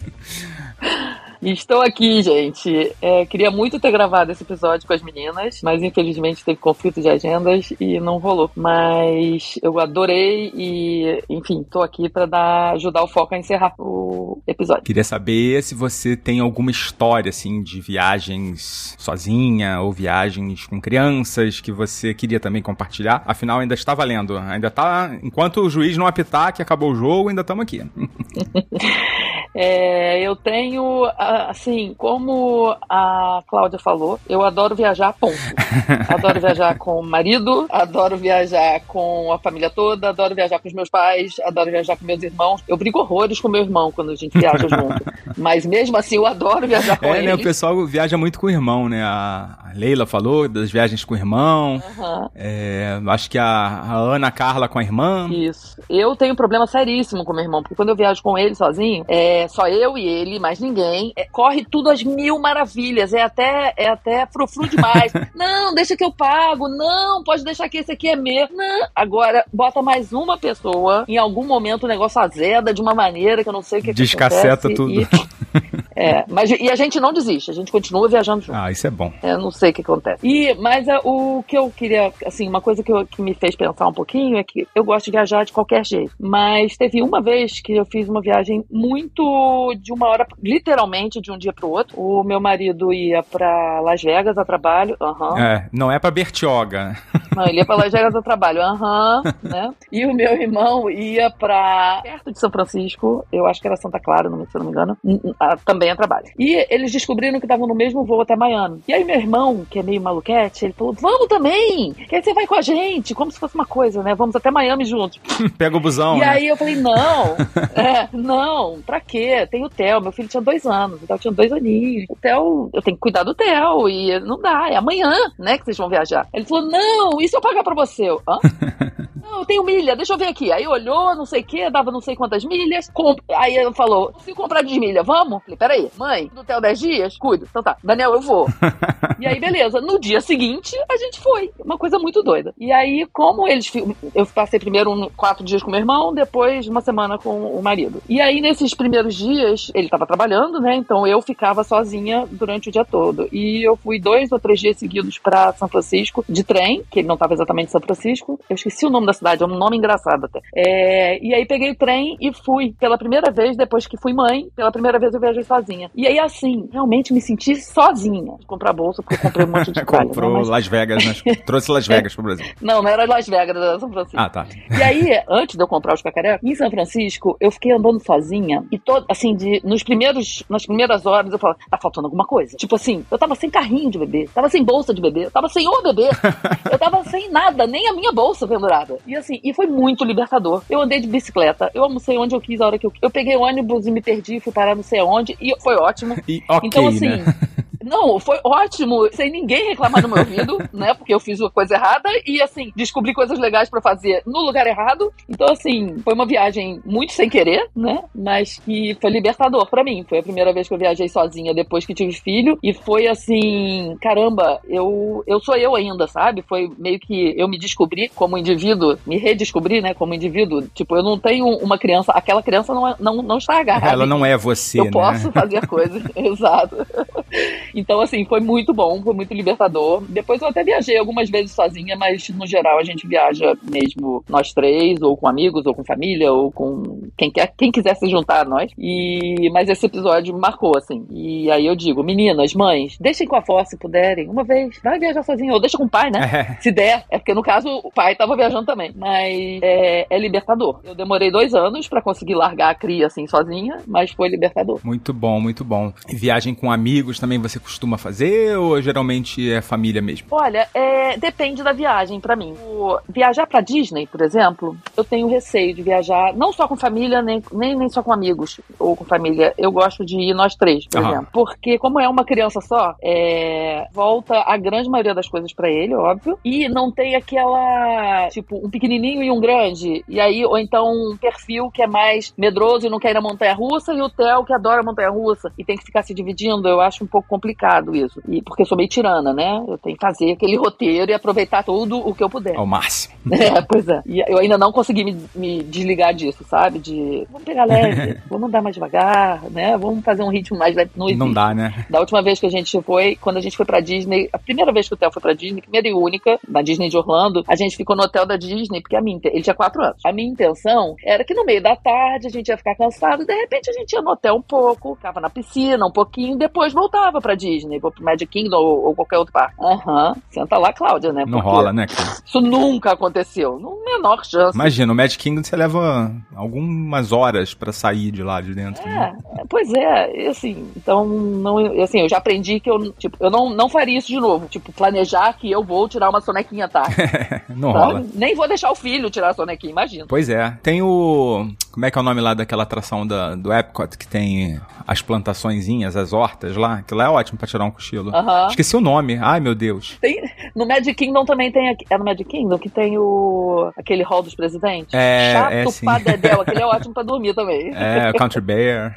Estou aqui, gente. É, queria muito ter gravado esse episódio com as meninas, mas infelizmente teve conflito de agendas e não rolou. Mas eu adorei e, enfim, tô aqui para dar ajudar o foco a encerrar o episódio. Queria saber se você tem alguma história, assim, de viagens sozinha ou viagens com crianças que você queria também compartilhar. Afinal, ainda está valendo. Ainda tá. Enquanto o juiz não apitar que acabou o jogo, ainda estamos aqui. É, eu tenho, assim, como a Cláudia falou, eu adoro viajar, ponto. Adoro viajar com o marido, adoro viajar com a família toda, adoro viajar com os meus pais, adoro viajar com meus irmãos. Eu brigo horrores com meu irmão quando a gente viaja junto. Mas mesmo assim, eu adoro viajar com É, né? O ele. pessoal viaja muito com o irmão, né? A Leila falou das viagens com o irmão. Aham. É, acho que a, a Ana Carla com a irmã. Isso. Eu tenho um problema seríssimo com meu irmão, porque quando eu viajo com ele sozinho, é só eu e ele, mais ninguém. é, corre tudo às mil maravilhas. É até, é até frufru demais. não, deixa que eu pago. Não, pode deixar que esse aqui é meu. Não. Agora, bota mais uma pessoa. Em algum momento o negócio azeda de uma maneira que eu não sei o que, que Descaceta acontece, tudo. E, é, mas, e a gente não desiste, a gente continua viajando junto. Ah, isso é bom. Eu não sei o que acontece. E, mas é, o que eu queria, assim, uma coisa que, eu- que me fez pensar um pouquinho é que eu gosto de viajar de qualquer jeito. Mas teve uma vez que eu fiz uma viagem muito de uma hora, literalmente de um dia pro outro. O meu marido ia pra Las Vegas a trabalho, aham. É, não é pra Bertioga. Não, ele ia pra Las Vegas a trabalho, aham, né? E o meu irmão ia pra perto de São Francisco, eu acho que era Santa Clara, não, se eu não me engano, n- n- a- também trabalho. E eles descobriram que estavam no mesmo voo até Miami. E aí meu irmão, que é meio maluquete, ele falou, vamos também! Que aí você vai com a gente, como se fosse uma coisa, né? Vamos até Miami juntos. Pega o busão, E né? aí eu falei, não, é, não, pra quê? Tem o Theo, meu filho tinha dois anos, o Theo tinha dois aninhos. O Theo, eu tenho que cuidar do Theo, e não dá, é amanhã, né, que vocês vão viajar. Ele falou, não, se eu pagar pra você? Eu, Hã? Não, eu tenho milha, deixa eu ver aqui. Aí olhou, não sei o que, dava não sei quantas milhas. Comp... Aí ela falou: se comprar de milha, vamos? Falei, peraí, mãe, no hotel 10 dias? Cuido. Então tá, Daniel, eu vou. e aí, beleza. No dia seguinte, a gente foi. Uma coisa muito doida. E aí, como eles. Eu passei primeiro um- quatro dias com meu irmão, depois uma semana com o marido. E aí, nesses primeiros dias, ele tava trabalhando, né? Então eu ficava sozinha durante o dia todo. E eu fui dois ou três dias seguidos pra São Francisco de trem, que ele não tava exatamente em São Francisco. Eu esqueci o nome da cidade, é um nome engraçado até. É, e aí peguei o trem e fui. Pela primeira vez, depois que fui mãe, pela primeira vez eu viajei sozinha. E aí, assim, realmente me senti sozinha. De comprar bolsa, porque eu comprei um monte de tralha, né? Comprou Mas- Las Vegas, né? trouxe Las Vegas pro Brasil. Não, não era Las Vegas, era São Francisco. Ah, tá. E aí, antes de eu comprar os cacaré, em São Francisco, eu fiquei andando sozinha e todo, assim, de, nos primeiros, nas primeiras horas eu falava, tá faltando alguma coisa. Tipo assim, eu tava sem carrinho de bebê, tava sem bolsa de bebê, eu tava sem o bebê, eu tava sem nada, nem a minha bolsa pendurada. E assim, e foi muito libertador. Eu andei de bicicleta, eu almocei onde eu quis, a hora que eu quis. Eu peguei ônibus e me perdi, fui parar não sei aonde, e foi ótimo. E ok, então, assim, né? Não, foi ótimo, sem ninguém reclamar no meu ouvido, né? Porque eu fiz uma coisa errada e, assim, descobri coisas legais pra fazer no lugar errado. Então, assim, foi uma viagem muito sem querer, né? Mas que foi libertador pra mim. Foi a primeira vez que eu viajei sozinha depois que tive filho. E foi assim, caramba, eu, eu sou eu ainda, sabe? Foi meio que eu me descobri como indivíduo, me redescobri, né? Como indivíduo. Tipo, eu não tenho uma criança, aquela criança não, é- não, não está agarrada. Ela não é você, Eu né? posso fazer coisas, exato. Então, assim, foi muito bom, foi muito libertador. Depois eu até viajei algumas vezes sozinha, mas no geral a gente viaja mesmo nós três, ou com amigos, ou com família, ou com quem, quer, quem quiser se juntar a nós. E, mas esse episódio marcou, assim. E aí eu digo, meninas, mães, deixem com a avó se puderem, uma vez, vai viajar sozinha, ou deixa com o pai, né? É. Se der, é porque no caso o pai tava viajando também. Mas é, é libertador. Eu demorei dois anos pra conseguir largar a cria assim sozinha, mas foi libertador. Muito bom, muito bom. E viagem com amigos também você costuma fazer ou geralmente é família mesmo? Olha, é, depende da viagem pra mim. O- viajar pra Disney, por exemplo, eu tenho receio de viajar não só com família, nem, nem, nem só com amigos ou com família. Eu gosto de ir nós três, por Aham. exemplo. Porque, como é uma criança só, é, volta a grande maioria das coisas pra ele, óbvio. E não tem aquela, tipo, um pequenininho e um grande. E aí, ou então um perfil que é mais medroso e não quer ir na montanha russa, e o Theo que adora montanha russa e tem que ficar se dividindo. Eu acho um pouco complicado isso. E porque eu sou meio tirana, né? Eu tenho que fazer aquele roteiro e aproveitar tudo o que eu puder. Ao máximo. É, pois é. E eu ainda não consegui me, me desligar disso, sabe? De vamos pegar leve, vamos andar mais devagar, né? Vamos fazer um ritmo mais leve. Não, Não dá, né? Da última vez que a gente foi, quando a gente foi pra Disney, a primeira vez que o Theo foi pra Disney, primeira e única, na Disney de Orlando, a gente ficou no hotel da Disney, porque a minha, ele tinha quatro anos. A minha intenção era que no meio da tarde a gente ia ficar cansado, de repente a gente ia no hotel um pouco, ficava na piscina um pouquinho, depois voltava pra Disney, ou pro Magic Kingdom ou, ou qualquer outro parque. Aham, senta lá, Cláudia, né? Não Porque rola, né, cara? Isso nunca aconteceu, no menor chance. Imagina, no Magic Kingdom você leva algumas horas pra sair de lá de dentro. né? É, pois é, assim, então não, assim, eu já aprendi que eu, tipo, eu não, não faria isso de novo, tipo, planejar que eu vou tirar uma sonequinha tá? Não Sabe? rola. Nem vou deixar o filho tirar a sonequinha, imagina. Pois é. Tem o. Como é que é o nome lá daquela atração da, do Epcot que tem as plantaçõezinhas, as hortas lá? Aquilo é ótimo pra tirar um cochilo. Esqueci o nome. Ai, meu Deus. Tem, no Magic Kingdom também tem, aqui- é no Magic Kingdom que tem o, aquele hall dos presidentes. É, Chato é, sim. pra dedéu, aquele é ótimo pra dormir também. É, Country Bear.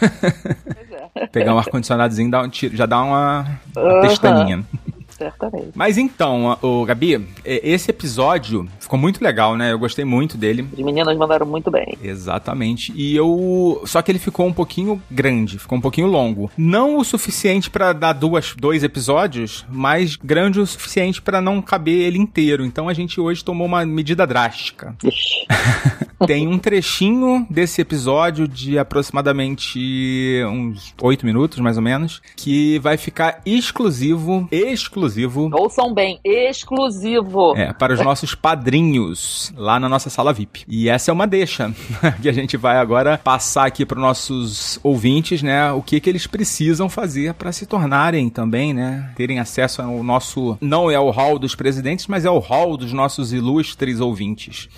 Pois é, Pegar um ar-condicionadozinho um já dá uma, uma pestaninha. Certamente. Mas então, o Gabi, esse episódio ficou muito legal, né? Eu gostei muito dele. As meninas mandaram muito bem. Exatamente. E eu. Só que ele ficou um pouquinho grande, ficou um pouquinho longo. Não o suficiente pra dar duas, dois episódios, mas grande o suficiente pra não caber ele inteiro. Então a gente hoje tomou uma medida drástica. Ixi. Tem um trechinho desse episódio de aproximadamente uns oito minutos, mais ou menos, que vai ficar exclusivo, exclusivo Ouçam bem, exclusivo. é, para os nossos padrinhos lá na nossa sala VIP. E essa é uma deixa que a gente vai agora passar aqui para os nossos ouvintes, né? O que que eles precisam fazer para se tornarem também, né? Terem acesso ao nosso não é o hall dos presidentes, mas é o hall dos nossos ilustres ouvintes.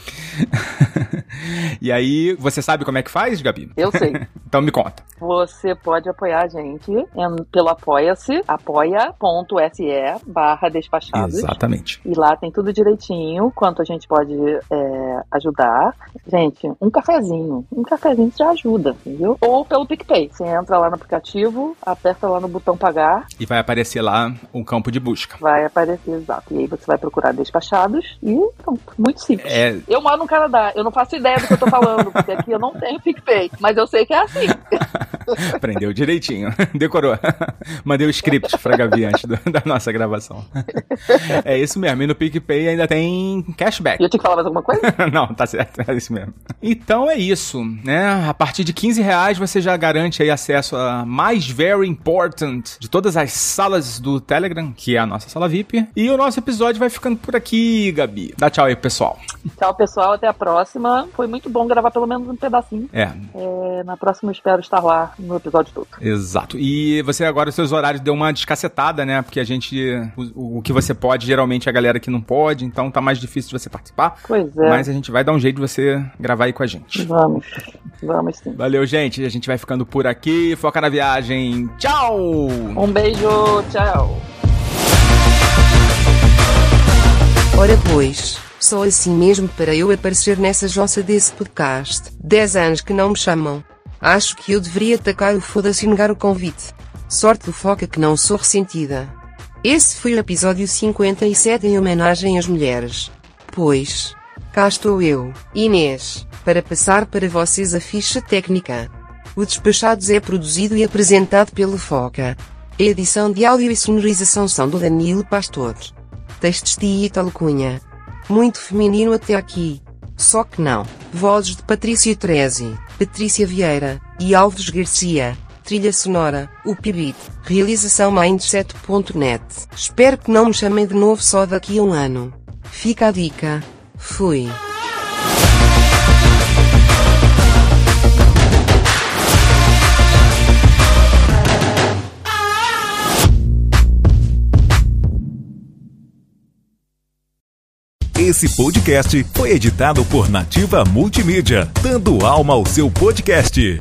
e aí, você sabe como é que faz, Gabi? Eu sei. Então me conta. Você pode apoiar a gente pelo Apoia-se, apoia.se barra despachados. Exatamente. E lá tem tudo direitinho, quanto a gente pode é, ajudar. Gente, um cafezinho. Um cafezinho já ajuda, entendeu? Ou pelo PicPay. Você entra lá no aplicativo, aperta lá no botão pagar, E vai aparecer lá o campo de busca. vai aparecer exato. E aí você vai procurar despachados e pronto. Muito simples. É, Eu moro no Canadá, eu não faço ideia do que eu tô falando, porque aqui eu não tenho PicPay, mas eu sei que é assim. aprendeu direitinho. Decorou. Mandei o script pra Gabi antes do- da nossa gravação. É isso mesmo. E no PicPay ainda tem cashback. E eu tinha que falar mais alguma coisa? Não, tá certo, é isso mesmo. Então é isso, né? A partir de 15 reais você já garante aí acesso a mais very important de todas as salas do Telegram, que é a nossa sala VIP. E o nosso episódio vai ficando por aqui, Gabi. Dá tchau aí, pessoal. Tchau, pessoal, até a próxima. Foi muito bom gravar pelo menos um pedacinho. É, É, na próxima eu espero estar lá no episódio todo. Exato. E você agora, os seus horários deu uma descacetada, né? Porque a gente. O, o que você pode, geralmente é a galera que não pode, então tá mais difícil de você participar. Pois é. Mas a gente vai dar um jeito de você gravar aí com a gente. Vamos, vamos sim. Valeu, gente. A gente vai ficando por aqui. Foca na viagem. Tchau! Um beijo, tchau. Ora pois, só assim mesmo para eu aparecer nessa jossa desse podcast. 10 anos que não me chamam. Acho que eu deveria tacar o foda-se e negar o convite. Sorte do foca que não sou ressentida. Esse foi o episódio 57 em homenagem às mulheres. Pois, cá estou eu, Inês, para passar para vocês a ficha técnica. O Despachados é produzido e apresentado pelo Foca. A edição de áudio e sonorização são do Danilo Pastor. Textos de Ítalo Cunha. Muito feminino até aqui. Só que não. Vozes de Patrícia Treze, Patrícia Vieira e Alves Garcia. Trilha sonora, o Pibit. Realização Mindset.net. Espero que não me chamem de novo só daqui a um ano. Fica a dica. Fui. Esse podcast foi editado por Nativa Multimídia, dando alma ao seu podcast.